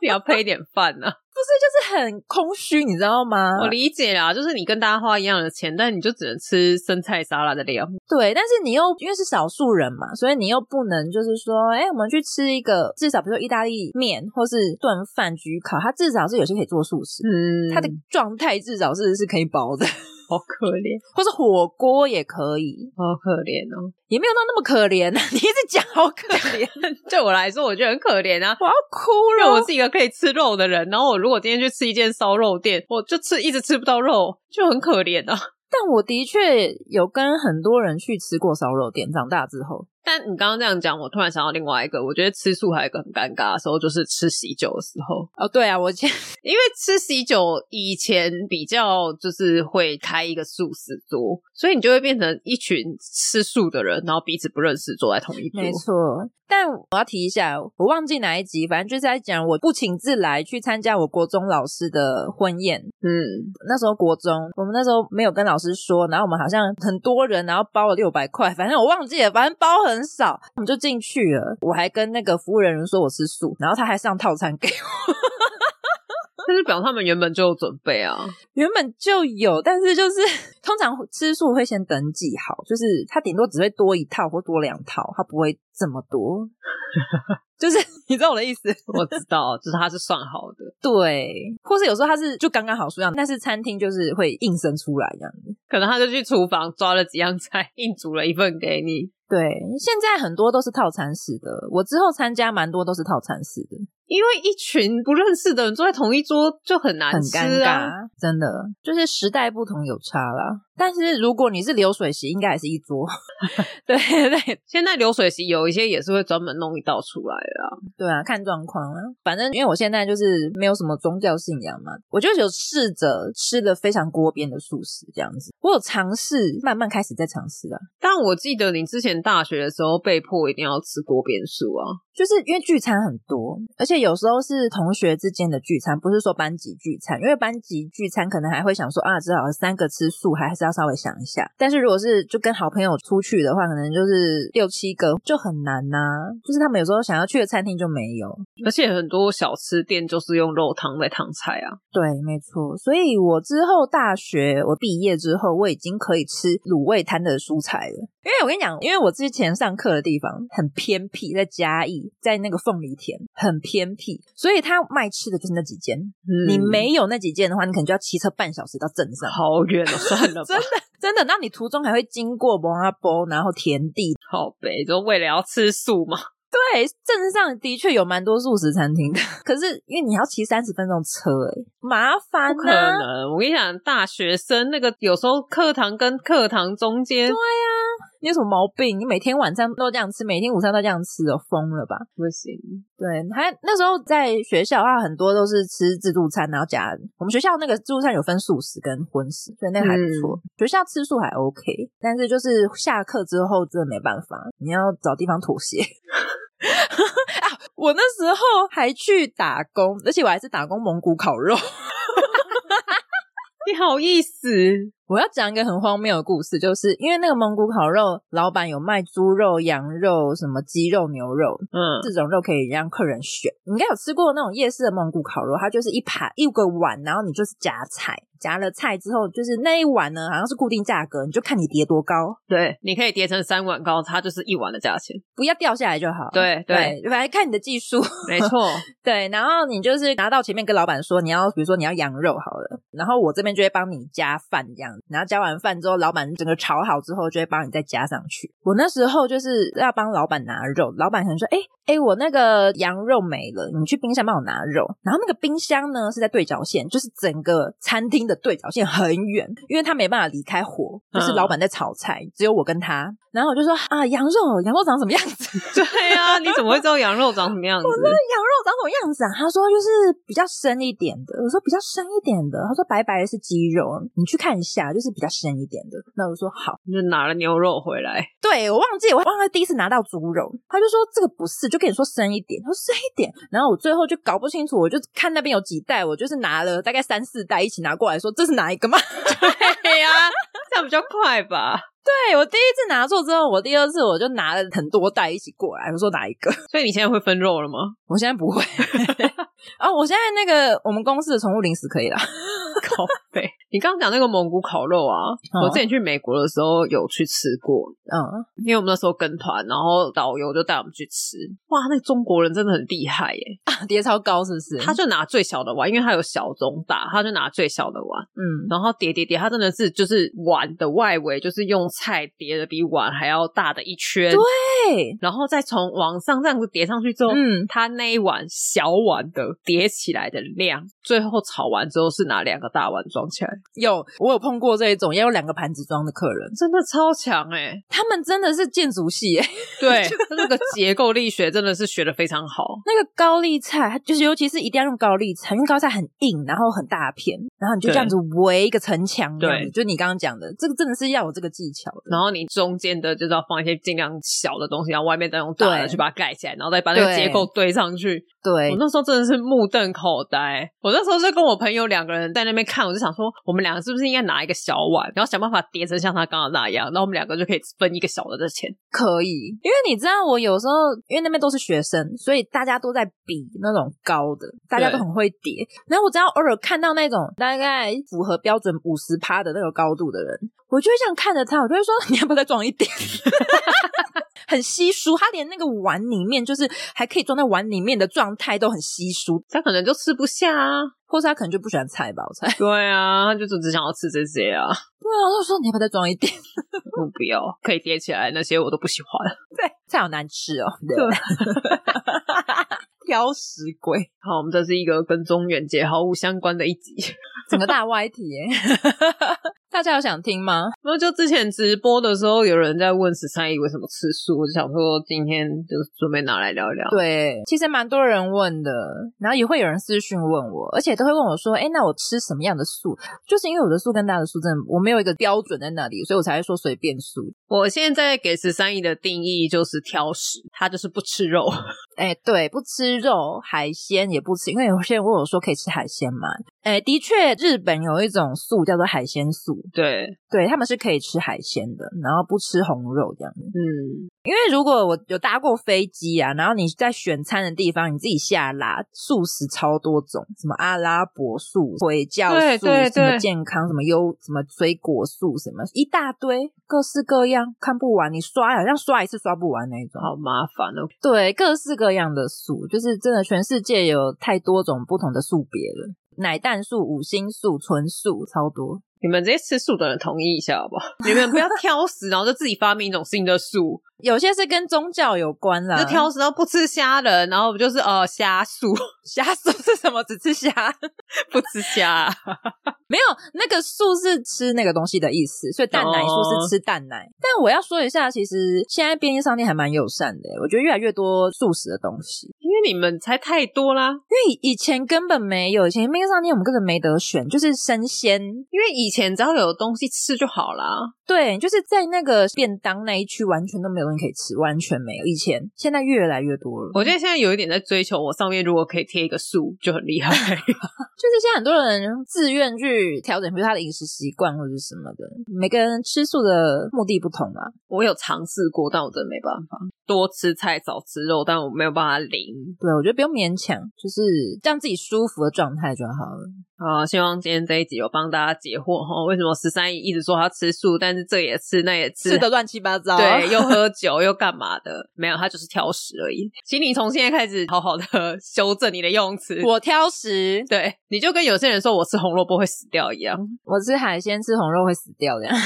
你 要配一点饭呢、啊？不是，就是很空虚，你知道吗？我理解啦，就是你跟大家花一样的钱，但你就只能吃生菜沙拉的料。对，但是你又因为是少数人嘛，所以你又不能就是说，哎、欸，我们去吃一个至少比如说意大利面或是炖饭焗烤，它至少是有些可以做素食，嗯，它的状态至少是是可以包的。好可怜，或是火锅也可以，好可怜哦，也没有到那么可怜啊。你一直讲好可怜，对我来说我觉得很可怜啊，我要哭了。我是一个可以吃肉的人，然后我如果今天去吃一间烧肉店，我就吃一直吃不到肉，就很可怜啊。但我的确有跟很多人去吃过烧肉店，长大之后。但你刚刚这样讲，我突然想到另外一个，我觉得吃素还有一个很尴尬的时候，就是吃喜酒的时候。哦，对啊，我前 因为吃喜酒以前比较就是会开一个素食桌，所以你就会变成一群吃素的人，然后彼此不认识坐在同一桌。没错。但我要提一下，我忘记哪一集，反正就是在讲我不请自来去参加我国中老师的婚宴。嗯，那时候国中，我们那时候没有跟老师说，然后我们好像很多人，然后包了六百块，反正我忘记了，反正包很少，我们就进去了。我还跟那个服务人员说我吃素，然后他还上套餐给我。但是表示他们原本就有准备啊，原本就有，但是就是通常吃素会先登记好，就是他顶多只会多一套或多两套，他不会这么多。就是你知道我的意思，我知道，就是他是算好的，对，或是有时候他是就刚刚好数量，但是餐厅就是会硬生出来这样子，可能他就去厨房抓了几样菜，硬煮了一份给你。对，现在很多都是套餐式的，我之后参加蛮多都是套餐式的。因为一群不认识的人坐在同一桌就很难很尴尬，真的就是时代不同有差啦。但是如果你是流水席，应该也是一桌。对对，现在流水席有一些也是会专门弄一道出来的。对啊，看状况啊。反正因为我现在就是没有什么宗教信仰嘛，我就有试着吃了非常锅边的素食这样子。我有尝试，慢慢开始在尝试啊。但我记得你之前大学的时候被迫一定要吃锅边素啊。就是因为聚餐很多，而且有时候是同学之间的聚餐，不是说班级聚餐。因为班级聚餐可能还会想说啊，至少三个吃素，还是要稍微想一下。但是如果是就跟好朋友出去的话，可能就是六七个就很难呐、啊。就是他们有时候想要去的餐厅就没有，而且很多小吃店就是用肉汤在烫菜啊。对，没错。所以我之后大学我毕业之后，我已经可以吃卤味摊的蔬菜了。因为我跟你讲，因为我之前上课的地方很偏僻，在嘉义。在那个凤梨田很偏僻，所以他卖吃的就是那几间。嗯、你没有那几间的话，你可能就要骑车半小时到镇上，好远哦，算了吧，真的真的。那你途中还会经过蒙阿波，然后田地，好呗，就为了要吃素嘛。对，镇上的确有蛮多素食餐厅的，可是因为你要骑三十分钟车，哎麻烦、啊。不可能，我跟你讲，大学生那个有时候课堂跟课堂中间，对呀、啊。你有什么毛病？你每天晚上都这样吃，每天午餐都这样吃了，疯了吧？不行。对，还那时候在学校的话，很多都是吃自助餐，然后加我们学校那个自助餐有分素食跟荤食，所以那个还不错。嗯、学校吃素还 OK，但是就是下课之后真的没办法，你要找地方妥协。我那时候还去打工，而且我还是打工蒙古烤肉。你好意思？我要讲一个很荒谬的故事，就是因为那个蒙古烤肉老板有卖猪肉、羊肉、什么鸡肉、牛肉，嗯，这种肉可以让客人选。你应该有吃过那种夜市的蒙古烤肉，它就是一盘一个碗，然后你就是夹菜。夹了菜之后，就是那一碗呢，好像是固定价格，你就看你叠多高。对，你可以叠成三碗高，它就是一碗的价钱，不要掉下来就好。对对，反正看你的技术。没错，对。然后你就是拿到前面跟老板说你要，比如说你要羊肉好了，然后我这边就会帮你加饭这样。然后加完饭之后，老板整个炒好之后，就会帮你再加上去。我那时候就是要帮老板拿肉，老板可能说：“哎哎，我那个羊肉没了，你去冰箱帮我拿肉。”然后那个冰箱呢是在对角线，就是整个餐厅的对角线很。远，因为他没办法离开火，就是老板在炒菜，嗯、只有我跟他。然后我就说啊，羊肉，羊肉长什么样子？对呀、啊，你怎么会知道羊肉长什么样子？我说羊肉长什么样子啊？他说就是比较深一点的。我说比较深一点的。他说白白的是鸡肉，你去看一下，就是比较深一点的。那我说好，你就拿了牛肉回来。对，我忘记，我忘了第一次拿到猪肉，他就说这个不是，就跟你说深一点。他说深一点，然后我最后就搞不清楚，我就看那边有几袋，我就是拿了大概三四袋一起拿过来说这是哪一个吗？对呀、这样比较快吧？对，我第一次拿错之后，我第二次我就拿了很多袋一起过来。我说哪一个？所以你现在会分肉了吗？我现在不会。哦，我现在那个我们公司的宠物零食可以啦。靠北，你刚刚讲那个蒙古烤肉啊，哦、我之前去美国的时候有去吃过。嗯，因为我们那时候跟团，然后导游就带我们去吃。哇，那个中国人真的很厉害耶！啊，叠超高是不是？他就拿最小的碗，因为他有小中大，他就拿最小的碗。嗯，然后叠叠叠，他真的是就是碗的外围就是用菜叠的比碗还要大的一圈。对，然后再从往上这样子叠上去之后，嗯，他那一碗小碗的叠起来的量，最后炒完之后是拿两个大碗装起来。有，我有碰过这一种要用两个盘子装的客人，真的超强哎、欸！他们真的是建筑系哎、欸，对，那个结构力学真的是学的非常好。那个高丽菜，就是尤其是一定要用高丽菜，因为高丽菜很硬，然后很大片，然后你就这样子围一个城墙，对，就你刚刚讲的，这个真的是要有这个技巧的。然后你中间的就是要放一些尽量小的东西，然后外面再用大的去把它盖起来，然后再把那个结构堆上去。对，我那时候真的是目瞪口呆。我那时候是跟我朋友两个人在那边看，我就想说，我们两个是不是应该拿一个小碗，然后想办法叠成像他刚刚那样，然后我们两个就可以分一个小的的钱。可以，因为你知道，我有时候因为那边都是学生，所以大家都在比那种高的，大家都很会叠。然后我只要偶尔看到那种大概符合标准五十趴的那个高度的人，我就会这样看着他，我就会说，你要不要再装一点？很稀疏，他连那个碗里面就是还可以装在碗里面的状态都很稀疏，他可能就吃不下啊，或者他可能就不喜欢菜吧，我猜。对啊，他就只只想要吃这些啊。对啊，我就说你要不要再装一点？我不要，可以叠起来那些我都不喜欢。对，菜好难吃哦。对，挑食鬼。好，我们这是一个跟中元节毫无相关的一集，整个大歪题耶。大家有想听吗？然后就之前直播的时候，有人在问十三姨为什么吃素，我就想说今天就准备拿来聊一聊。对，其实蛮多人问的，然后也会有人私讯问我，而且都会问我说：“哎，那我吃什么样的素？”就是因为我的素跟大家的素真的我没有一个标准在那里，所以我才会说随便素。我现在给十三姨的定义就是挑食，她就是不吃肉。哎，对，不吃肉，海鲜也不吃，因为有些人问我说可以吃海鲜吗？哎，的确，日本有一种素叫做海鲜素。对，对，他们是可以吃海鲜的，然后不吃红肉这样子。嗯，因为如果我有搭过飞机啊，然后你在选餐的地方，你自己下拉素食超多种，什么阿拉伯素、回教素，什么健康，什么优，什么水果素，什么一大堆，各式各样，看不完，你刷好像刷一次刷不完那种，好麻烦哦。对，各式各样的素，就是真的全世界有太多种不同的素别了，奶蛋素、五星素、纯素，超多。你们这些吃素的人同意一下好不好？你们不要挑食，然后就自己发明一种新的素。有些是跟宗教有关啦，就挑食到不吃虾仁，然后就是哦虾素，虾素是什么？只吃虾，不吃虾。没有那个素是吃那个东西的意思，所以蛋奶素是吃蛋奶。Oh. 但我要说一下，其实现在便利商店还蛮友善的，我觉得越来越多素食的东西。因为你们才太多啦，因为以前根本没有，以前便利商店我们根本没得选，就是生鲜。因为以前只要有东西吃就好啦。对，就是在那个便当那一区，完全都没有东西可以吃，完全没有。以前现在越来越多了。我觉得现在有一点在追求，我上面如果可以贴一个素，就很厉害。就是现在很多人自愿去调整，比如他的饮食习惯或者什么的。每个人吃素的目的不同啊。我有尝试过，但我真的没办法。多吃菜少吃肉，但我没有办法零。对，我觉得不用勉强，就是让自己舒服的状态就好了。好，希望今天这一集有帮大家解惑哈。为什么十三姨一直说她吃素，但是这也吃那也吃，吃的乱七八糟，对，又喝酒又干嘛的？没有，她就是挑食而已。请你从现在开始好好的 修正你的用词。我挑食，对，你就跟有些人说我吃红萝卜会死掉一样。我吃海鲜吃红肉会死掉这样。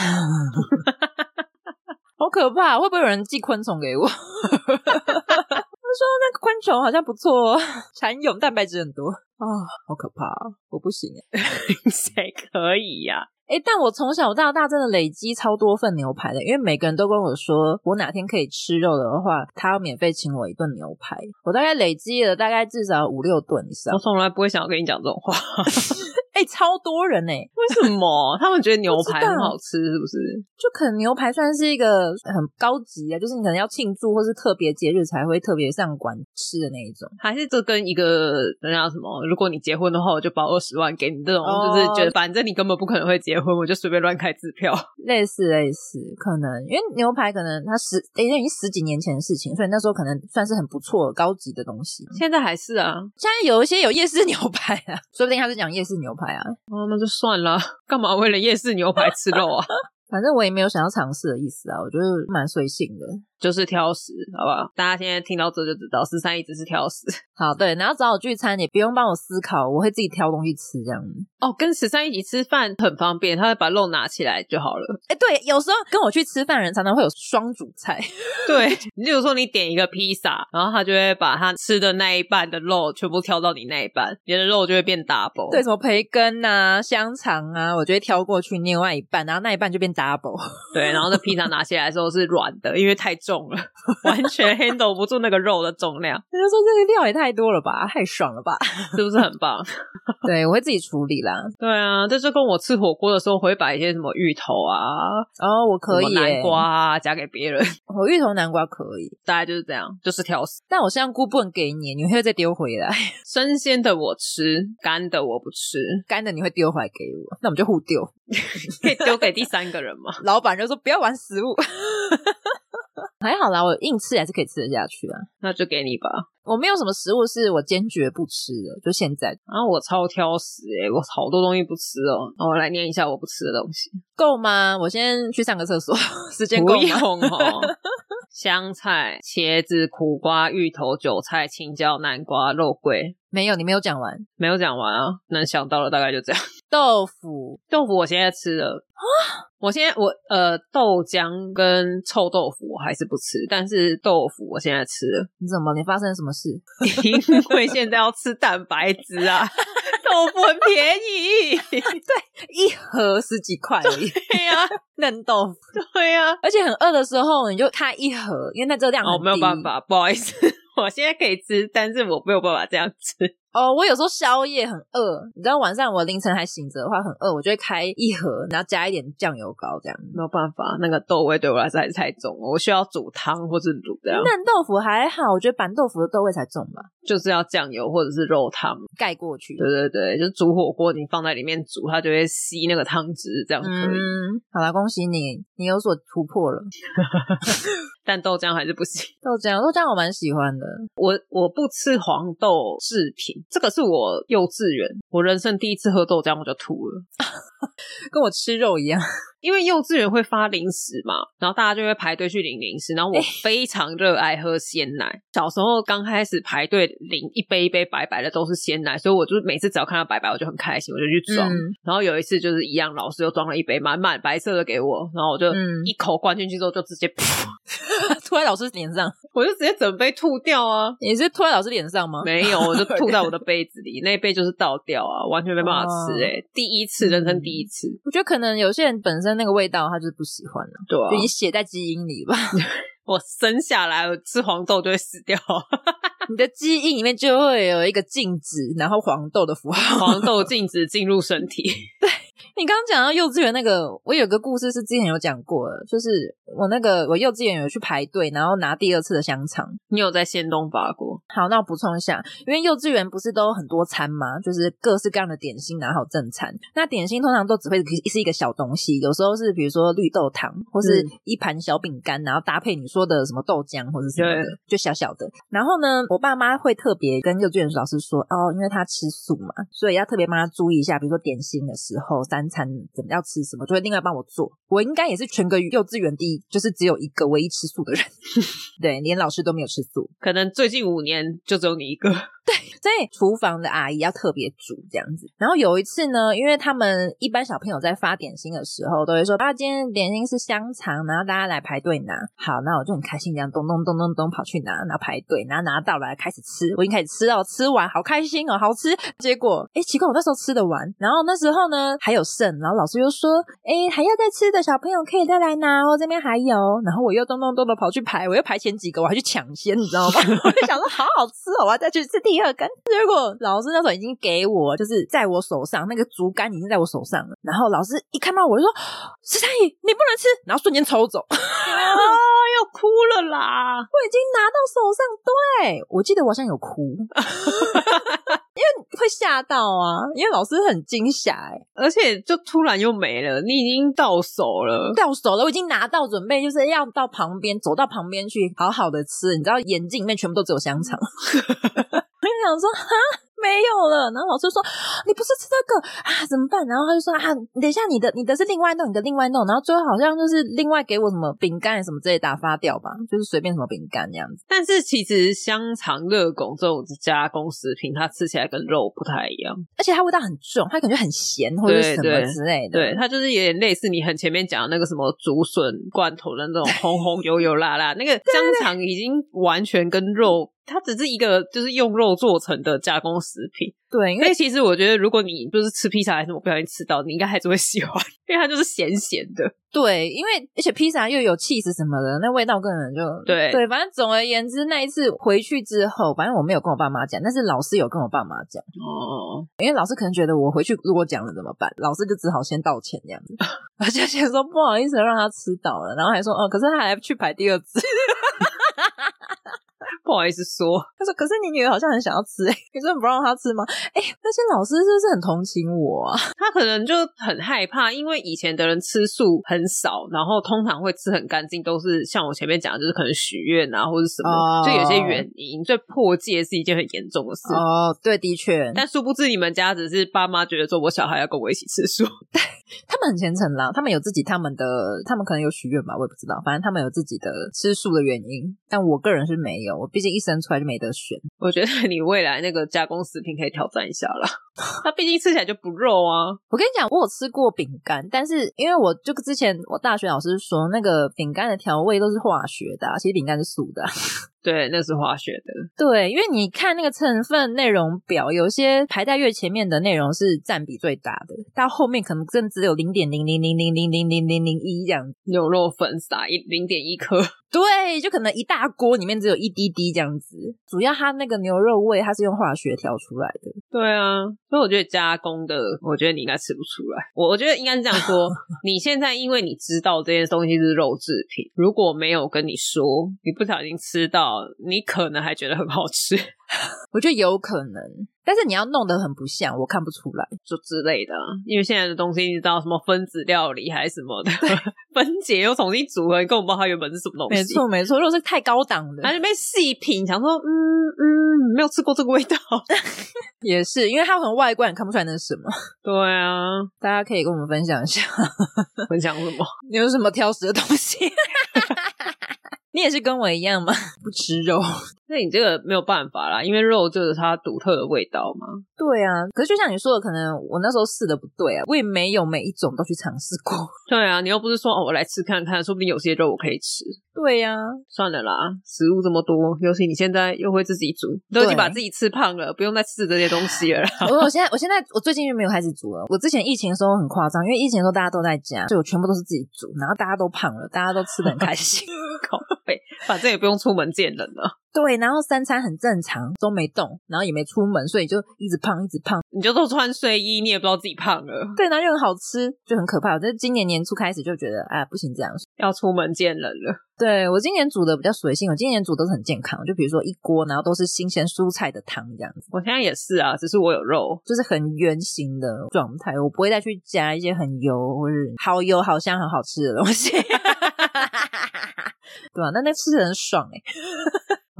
好可怕！会不会有人寄昆虫给我？他说那个昆虫好像不错，蚕蛹蛋白质很多啊、哦，好可怕！我不行，谁可以呀、啊？哎，但我从小到大真的累积超多份牛排的，因为每个人都跟我说，我哪天可以吃肉的话，他要免费请我一顿牛排。我大概累积了大概至少五六顿以上。我从来不会想要跟你讲这种话。哎、欸，超多人哎、欸！为什么他们觉得牛排很好吃？是不是？就可能牛排算是一个很高级的，就是你可能要庆祝或是特别节日才会特别上馆吃的那一种。还是这跟一个人家什么？如果你结婚的话，我就包二十万给你。这种、哦、就是觉得反正你根本不可能会结婚，我就随便乱开支票。类似类似，可能因为牛排可能它十已经十几年前的事情，所以那时候可能算是很不错高级的东西。现在还是啊，现在有一些有夜市牛排啊，说不定他是讲夜市牛排。啊，哦，那就算了，干嘛为了夜市牛排吃肉啊？反正我也没有想要尝试的意思啊，我觉得蛮随性的。就是挑食，好不好？大家现在听到这就知道，十三一直是挑食。好，对，然后找我聚餐也不用帮我思考，我会自己挑东西吃，这样。哦，跟十三一起吃饭很方便，他会把肉拿起来就好了。哎，对，有时候跟我去吃饭的人常常会有双主菜。对，你比如说你点一个披萨，然后他就会把他吃的那一半的肉全部挑到你那一半，你的肉就会变 double。对，什么培根啊、香肠啊，我就会挑过去另外一半，然后那一半就变 double。对，然后那披萨拿起来的时候是软的，因为太重。重了，完全 handle 不住那个肉的重量。他就说这个料也太多了吧，太爽了吧，是不是很棒？对，我会自己处理啦。对啊，这就跟我吃火锅的时候会把一些什么芋头啊，哦，我可以南瓜啊夹给别人。我芋头南瓜可以，大概就是这样，就是挑食。但我香菇不能给你，你会再丢回来。生鲜的我吃，干的我不吃。干的你会丢回来给我，那我们就互丢，可以丢给第三个人吗？老板就说不要玩食物。还好啦，我硬吃还是可以吃得下去啊。那就给你吧。我没有什么食物是我坚决不吃的，就现在。啊，我超挑食诶、欸、我好多东西不吃哦。我来念一下我不吃的东西，够吗？我先去上个厕所，时间够用哦。香菜、茄子、苦瓜、芋头、韭菜、青椒、南瓜、肉桂。没有，你没有讲完，没有讲完啊。能想到的大概就这样。豆腐，豆腐，我现在吃了啊。我现在我呃豆浆跟臭豆腐我还是不吃，但是豆腐我现在吃了。你怎么？你发生什么事？因为现在要吃蛋白质啊，豆腐很便宜，对，一盒十几块而已。对呀、啊，嫩豆腐。对呀、啊，而且很饿的时候你就开一盒，因为那热量很低。哦，没有办法，不好意思，我现在可以吃，但是我没有办法这样吃。哦，我有时候宵夜很饿，你知道晚上我凌晨还醒着的话很饿，我就会开一盒，然后加一点酱油膏这样。没有办法，那个豆味对我来说还是太重了，我需要煮汤或是卤这样。嫩豆腐还好，我觉得板豆腐的豆味才重吧，就是要酱油或者是肉汤盖过去。对对对，就是煮火锅，你放在里面煮，它就会吸那个汤汁，这样可以。嗯，好了，恭喜你，你有所突破了。但豆浆还是不行。豆浆，豆浆我蛮喜欢的。我我不吃黄豆制品，这个是我幼稚园，我人生第一次喝豆浆我就吐了，跟我吃肉一样。因为幼稚园会发零食嘛，然后大家就会排队去领零食。然后我非常热爱喝鲜奶，小时候刚开始排队领一杯一杯白白的都是鲜奶，所以我就每次只要看到白白我就很开心，我就去装。嗯、然后有一次就是一样，老师又装了一杯满满白色的给我，然后我就一口灌进去之后就直接噗。吐在老师脸上，我就直接整杯吐掉啊！你是吐在老师脸上吗？没有，我就 吐在我的杯子里，那一杯就是倒掉啊，完全没办法吃哎、欸哦、第一次，人生第一次。我觉得可能有些人本身那个味道他就是不喜欢了，对啊，就你写在基因里吧。我生下来我吃黄豆就会死掉，你的基因里面就会有一个禁止，然后黄豆的符号，黄豆禁止进入身体。对。你刚刚讲到幼稚园那个，我有个故事是之前有讲过的，就是我那个我幼稚园有去排队，然后拿第二次的香肠。你有在仙东发过？好，那我补充一下，因为幼稚园不是都很多餐吗？就是各式各样的点心，然后正餐。那点心通常都只会是一个小东西，有时候是比如说绿豆糖，或是一盘小饼干，然后搭配你说的什么豆浆或者什么的，就小小的。然后呢，我爸妈会特别跟幼稚园老师说，哦，因为他吃素嘛，所以要特别帮他注意一下，比如说点心的时候三餐怎么要吃什么，就会另外帮我做。我应该也是全个幼稚园第一，就是只有一个唯一吃素的人。对，连老师都没有吃素，可能最近五年就只有你一个。对，所以厨房的阿姨要特别煮这样子。然后有一次呢，因为他们一般小朋友在发点心的时候，都会说：“啊，今天点心是香肠，然后大家来排队拿。”好，那我就很开心，这样咚咚咚咚咚跑去拿，然后排队，然后拿到来开始吃。我已经开始吃哦，吃完好开心哦，好吃。结果，哎，奇怪，我那时候吃得完，然后那时候呢还有剩，然后老师又说：“哎，还要再吃的小朋友可以再来拿哦，这边还有。”然后我又咚咚咚的跑去排，我又排前几个，我还去抢先，你知道吗？我就想说，好好吃哦，我要再去吃第二根。结果老师那时候已经给我，就是在我手上那个竹竿已经在我手上了。然后老师一看到我就说：“十三姨，你不能吃。”然后瞬间抽走。啊，要哭了啦！我已经拿到手上，对，我记得我好像有哭，因为会吓到啊，因为老师很惊吓哎，而且就突然又没了，你已经到手了，到手了，我已经拿到准备就是要到旁边走到旁边去好好的吃，你知道眼镜里面全部都只有香肠。我想说，哈。没有了，然后老师说你不是吃这个啊，怎么办？然后他就说啊，等一下你的你的是另外弄，你的另外弄，然后最后好像就是另外给我什么饼干什么之类打发掉吧，就是随便什么饼干这样子。但是其实香肠、热狗这种加工食品，它吃起来跟肉不太一样，而且它味道很重，它感觉很咸或者什么之类的。对，对，它就是有点类似你很前面讲的那个什么竹笋罐头的那种红红油油辣辣，那个香肠已经完全跟肉。它只是一个就是用肉做成的加工食品，对。因为其实我觉得，如果你就是吃披萨还是我不小心吃到，你应该还是会喜欢，因为它就是咸咸的。对，因为而且披萨又有起司什么的，那味道根本就对对。反正总而言之，那一次回去之后，反正我没有跟我爸妈讲，但是老师有跟我爸妈讲哦。因为老师可能觉得我回去如果讲了怎么办，老师就只好先道歉这样子，而且先说不好意思让他吃到了，然后还说哦，可是他还去排第二次。不好意思说，他说：“可是你女儿好像很想要吃，欸，你真的不让她吃吗？”哎，那些老师是不是很同情我啊？他可能就很害怕，因为以前的人吃素很少，然后通常会吃很干净，都是像我前面讲的，就是可能许愿啊，或者什么，哦、就有些原因，所以破戒是一件很严重的事。哦，对，的确。但殊不知你们家只是爸妈觉得说，我小孩要跟我一起吃素，他们很虔诚啦，他们有自己他们的，他们可能有许愿吧，我也不知道，反正他们有自己的吃素的原因，但我个人是没有，我毕竟一生出来就没得选。我觉得你未来那个加工食品可以挑战一下了。它毕竟吃起来就不肉啊。我跟你讲，我有吃过饼干，但是因为我就之前我大学老师说，那个饼干的调味都是化学的啊，其实饼干是素的啊。对，那是化学的。对，因为你看那个成分内容表，有些排在越前面的内容是占比最大的，到后面可能真只有零点零零零零零零零零零一这样。牛肉粉撒一零点一颗，对，就可能一大锅里面只有一滴滴这样子。主要它那个牛肉味，它是用化学调出来的。对啊，所以我觉得加工的，我觉得你应该吃不出来。我我觉得应该是这样说：你现在因为你知道这些东西是肉制品，如果没有跟你说，你不小心吃到。你可能还觉得很好吃，我觉得有可能，但是你要弄得很不像，我看不出来，就之类的。因为现在的东西，你知道什么分子料理还是什么的，分解又重新组合，你根本不知道它原本是什么东西。没错，没错，如果是太高档的，还是被细品，想说，嗯嗯，没有吃过这个味道，也是，因为它很外观，你看不出来那是什么。对啊，大家可以跟我们分享一下，分享什么？你有什么挑食的东西？你也是跟我一样吗？不吃肉？那你这个没有办法啦，因为肉就是它独特的味道嘛。对啊，可是就像你说的，可能我那时候试的不对啊，我也没有每一种都去尝试过。对啊，你又不是说哦，我来吃看看，说不定有些肉我可以吃。对呀、啊，算了啦，食物这么多，尤其你现在又会自己煮，都已经把自己吃胖了，不用再吃这些东西了啦。我我现在我现在我最近就没有开始煮了。我之前疫情的时候很夸张，因为疫情的时候大家都在家，所以我全部都是自己煮，然后大家都胖了，大家都吃的很开心。反正也不用出门见人了。对，然后三餐很正常，都没动，然后也没出门，所以就一直胖，一直胖。你就都穿睡衣，你也不知道自己胖了。对，然后又很好吃，就很可怕。我在今年年初开始就觉得，哎，不行，这样要出门见人了。对，我今年煮的比较随性，我今年煮都是很健康，就比如说一锅，然后都是新鲜蔬菜的汤这样子。我现在也是啊，只是我有肉，就是很圆形的状态，我不会再去加一些很油或是好油、好香、很好吃的东西。对吧、啊？那那吃的很爽哎、欸。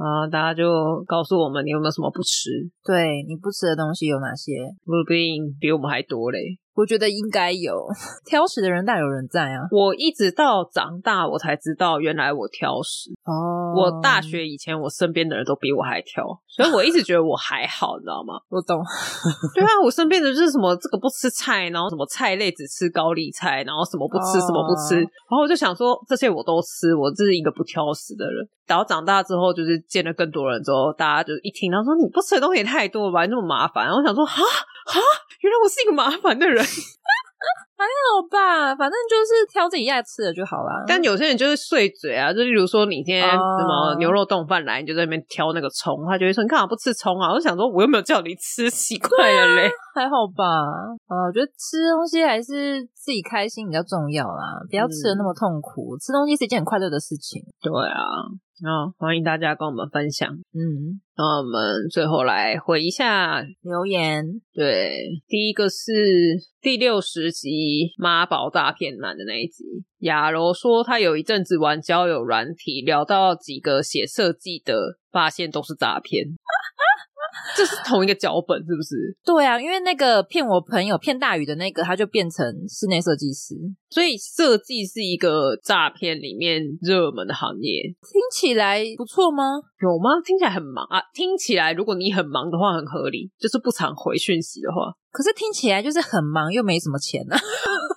啊！大家就告诉我们，你有没有什么不吃？对，你不吃的东西有哪些？说不定比我们还多嘞。我觉得应该有 挑食的人大有人在啊！我一直到长大，我才知道原来我挑食哦。我大学以前，我身边的人都比我还挑，所以我一直觉得我还好，你知道吗？我懂。对啊，我身边的就是什么这个不吃菜，然后什么菜类只吃高丽菜，然后什么不吃什么不吃，然后我就想说这些我都吃，我这是一个不挑食的人。然后长大之后，就是见了更多人之后，大家就一听，他说你不吃的东西也太多了吧，那么麻烦。然后我想说哈哈，原来我是一个麻烦的人。还好吧，反正就是挑自己爱吃的就好啦。但有些人就是碎嘴啊，就例如说你今天什么牛肉冻饭来，你就在那边挑那个葱，他就会说你干嘛不吃葱啊？我就想说我又没有叫你吃，奇怪了嘞。还好吧，啊，我觉得吃东西还是自己开心比较重要啦，不要吃的那么痛苦。嗯、吃东西是一件很快乐的事情。对啊。好，欢迎大家跟我们分享。嗯，那我们最后来回一下留言。对，第一个是第六十集妈宝诈骗男的那一集。亚柔说，他有一阵子玩交友软体，聊到几个写设计的，发现都是诈骗。这是同一个脚本，是不是？对啊，因为那个骗我朋友骗大宇的那个，他就变成室内设计师，所以设计是一个诈骗里面热门的行业。听起来不错吗？有吗？听起来很忙啊！听起来如果你很忙的话，很合理，就是不常回讯息的话。可是听起来就是很忙又没什么钱啊。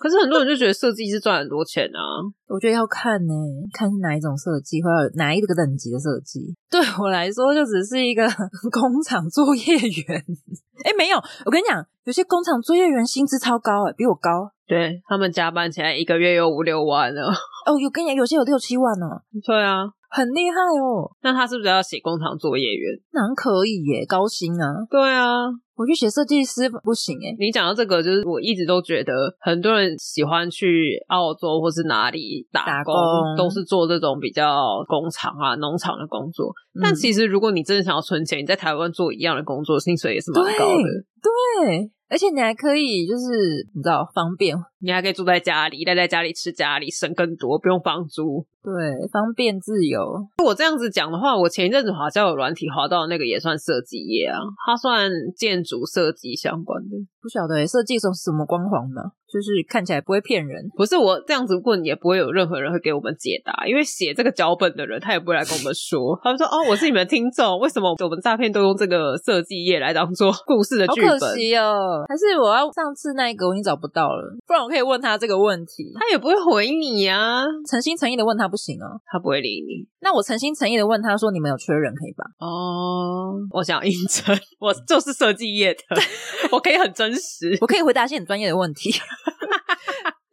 可是很多人就觉得设计是赚很多钱啊。我觉得要看呢、欸，看是哪一种设计，或者哪一个等级的设计。对我来说，就只是一个 工厂作业员。哎、欸，没有，我跟你讲，有些工厂作业员薪资超高、欸，哎，比我高。对，他们加班起来一个月有五六万呢。哦，有跟你讲，有些有六七万呢。对啊，很厉害哦。那他是不是要写工厂作业员？那可以耶，高薪啊。对啊。我去写设计师不行诶。你讲到这个，就是我一直都觉得很多人喜欢去澳洲或是哪里打工，打工都是做这种比较工厂啊、农场的工作。嗯、但其实如果你真的想要存钱，你在台湾做一样的工作，薪水也是蛮高的。对。对而且你还可以，就是你知道方便，你还可以住在家里，待在家里吃家里，省更多，不用房租。对，方便自由。我这样子讲的话，我前一阵子滑交友软体滑到那个也算设计业啊，它算建筑设计相关的。不晓得设计是什么光环吗？就是看起来不会骗人。不是我这样子问，也不会有任何人会给我们解答，因为写这个脚本的人他也不会来跟我们说。他们说：“哦，我是你们的听众，为什么我们诈骗都用这个设计业来当做故事的剧本？”好可惜哦，还是我要上次那一个我已经找不到了，不然我可以问他这个问题，他也不会回你呀、啊。诚心诚意的问他不行哦，他不会理你。那我诚心诚意的问他说：“你们有缺人可以吧？”哦，我想应征，我就是设计业的，我可以很真实。我可以回答一些很专业的问题，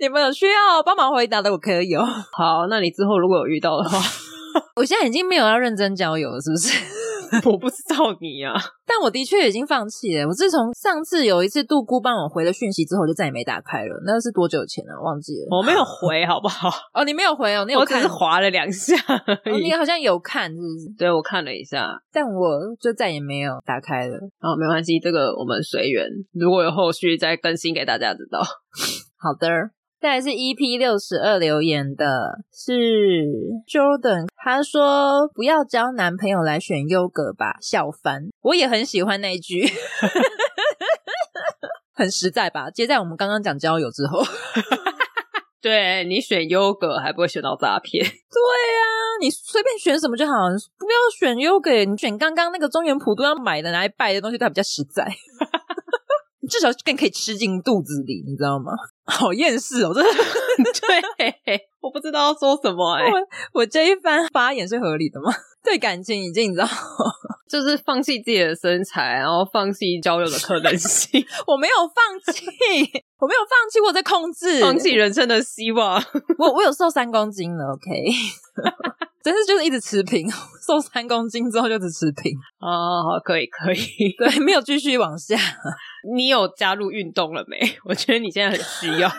你们有需要帮忙回答的，我可以哦。好，那你之后如果有遇到的话，我现在已经没有要认真交友了，是不是？我不知道你啊，但我的确已经放弃了。我自从上次有一次杜姑帮我回了讯息之后，就再也没打开了。那是多久前了？忘记了。我没有回，好不好？哦，你没有回哦，你有看？我只是划了两下而已。哦，你好像有看，是不是？对，我看了一下，但我就再也没有打开了。哦，没关系，这个我们随缘。如果有后续再更新给大家知道。好的。再来是 EP 六十二留言的是 Jordan，他说不要交男朋友来选优格吧，笑翻。我也很喜欢那一句，很实在吧？接在我们刚刚讲交友之后。对，你选优格还不会选到诈骗。对呀、啊，你随便选什么就好，不要选优格，你选刚刚那个中原普渡要买的拿来拜的东西，它比较实在。你 至少更可以吃进肚子里，你知道吗？好厌世哦，真的。对，我不知道要说什么哎、欸。我我这一番发言是合理的吗？对感情已经你知道，就是放弃自己的身材，然后放弃交友的可能性。我没有放弃，我没有放弃，我在控制，放弃人生的希望。我我有瘦三公斤了，OK。真是就是一直持平，瘦三公斤之后就只持平。哦，好，可以可以，对，没有继续往下。你有加入运动了没？我觉得你现在很需要，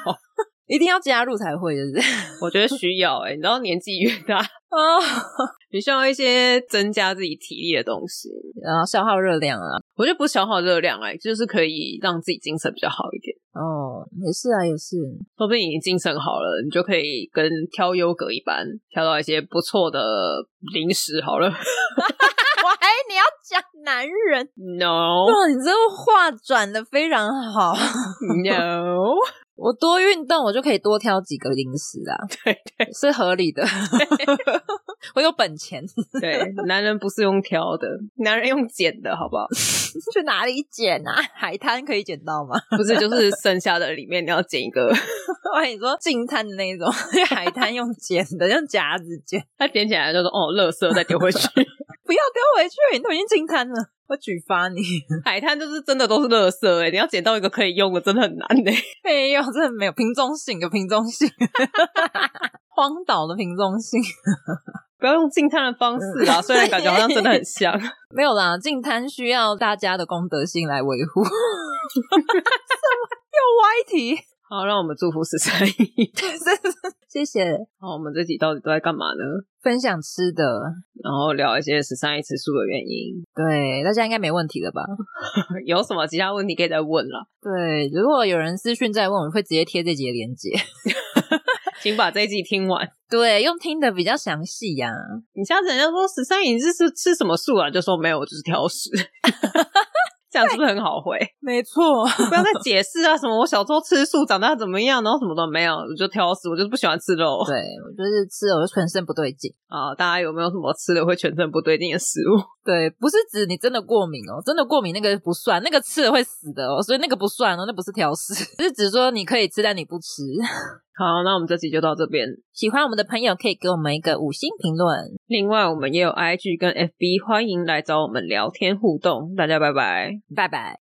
一定要加入才会，就是我觉得需要哎、欸，你知道年纪越大啊，你需要一些增加自己体力的东西，然后消耗热量啊。我觉得不消耗热量哎、欸，就是可以让自己精神比较好一点。哦，也是啊，也是。说不定你精神好了，你就可以跟挑优格一般，挑到一些不错的零食好了。我还你要讲男人？No，哇，你这个话转的非常好。No。我多运动，我就可以多挑几个零食啊，对对，是合理的。我有本钱。对，男人不是用挑的，男人用捡的，好不好？去哪里捡啊？海滩可以捡到吗？不是，就是剩下的里面你要捡一个。我跟你说净滩的那一种，海滩用捡的，用夹子捡，它捡起来就说哦，垃圾再丢回去，不要丢回去，你都已经净滩了。我举发你，海滩就是真的都是垃圾哎、欸！你要捡到一个可以用的，真的很难哎、欸。没有，真的没有瓶中性，有瓶中性，荒岛的瓶中性。不要用净滩的方式啦，虽然感觉好像真的很像。没有啦，净滩需要大家的公德心来维护。什 么又歪题？好，让我们祝福十三姨。谢谢。好，我们这集到底都在干嘛呢？分享吃的，然后聊一些十三姨吃素的原因。对，大家应该没问题了吧？有什么其他问题可以再问了。对，如果有人私讯再问，我会直接贴这集的链接。请把这一集听完。对，用听的比较详细呀。你下次人家说十三姨是吃吃什么素啊？就说没有，我就是挑食。这样是不是很好回？没错，不要再解释啊！什么我小时候吃素，长大怎么样，然后什么都没有，我就挑食，我就是不喜欢吃肉。对，我就是吃了我就全身不对劲啊！大家有没有什么吃了会全身不对劲的食物？对，不是指你真的过敏哦，真的过敏那个不算，那个吃了会死的哦，所以那个不算哦，那不是挑食，是指说你可以吃，但你不吃。好，那我们这集就到这边。喜欢我们的朋友可以给我们一个五星评论。另外，我们也有 IG 跟 FB，欢迎来找我们聊天互动。大家拜拜，拜拜。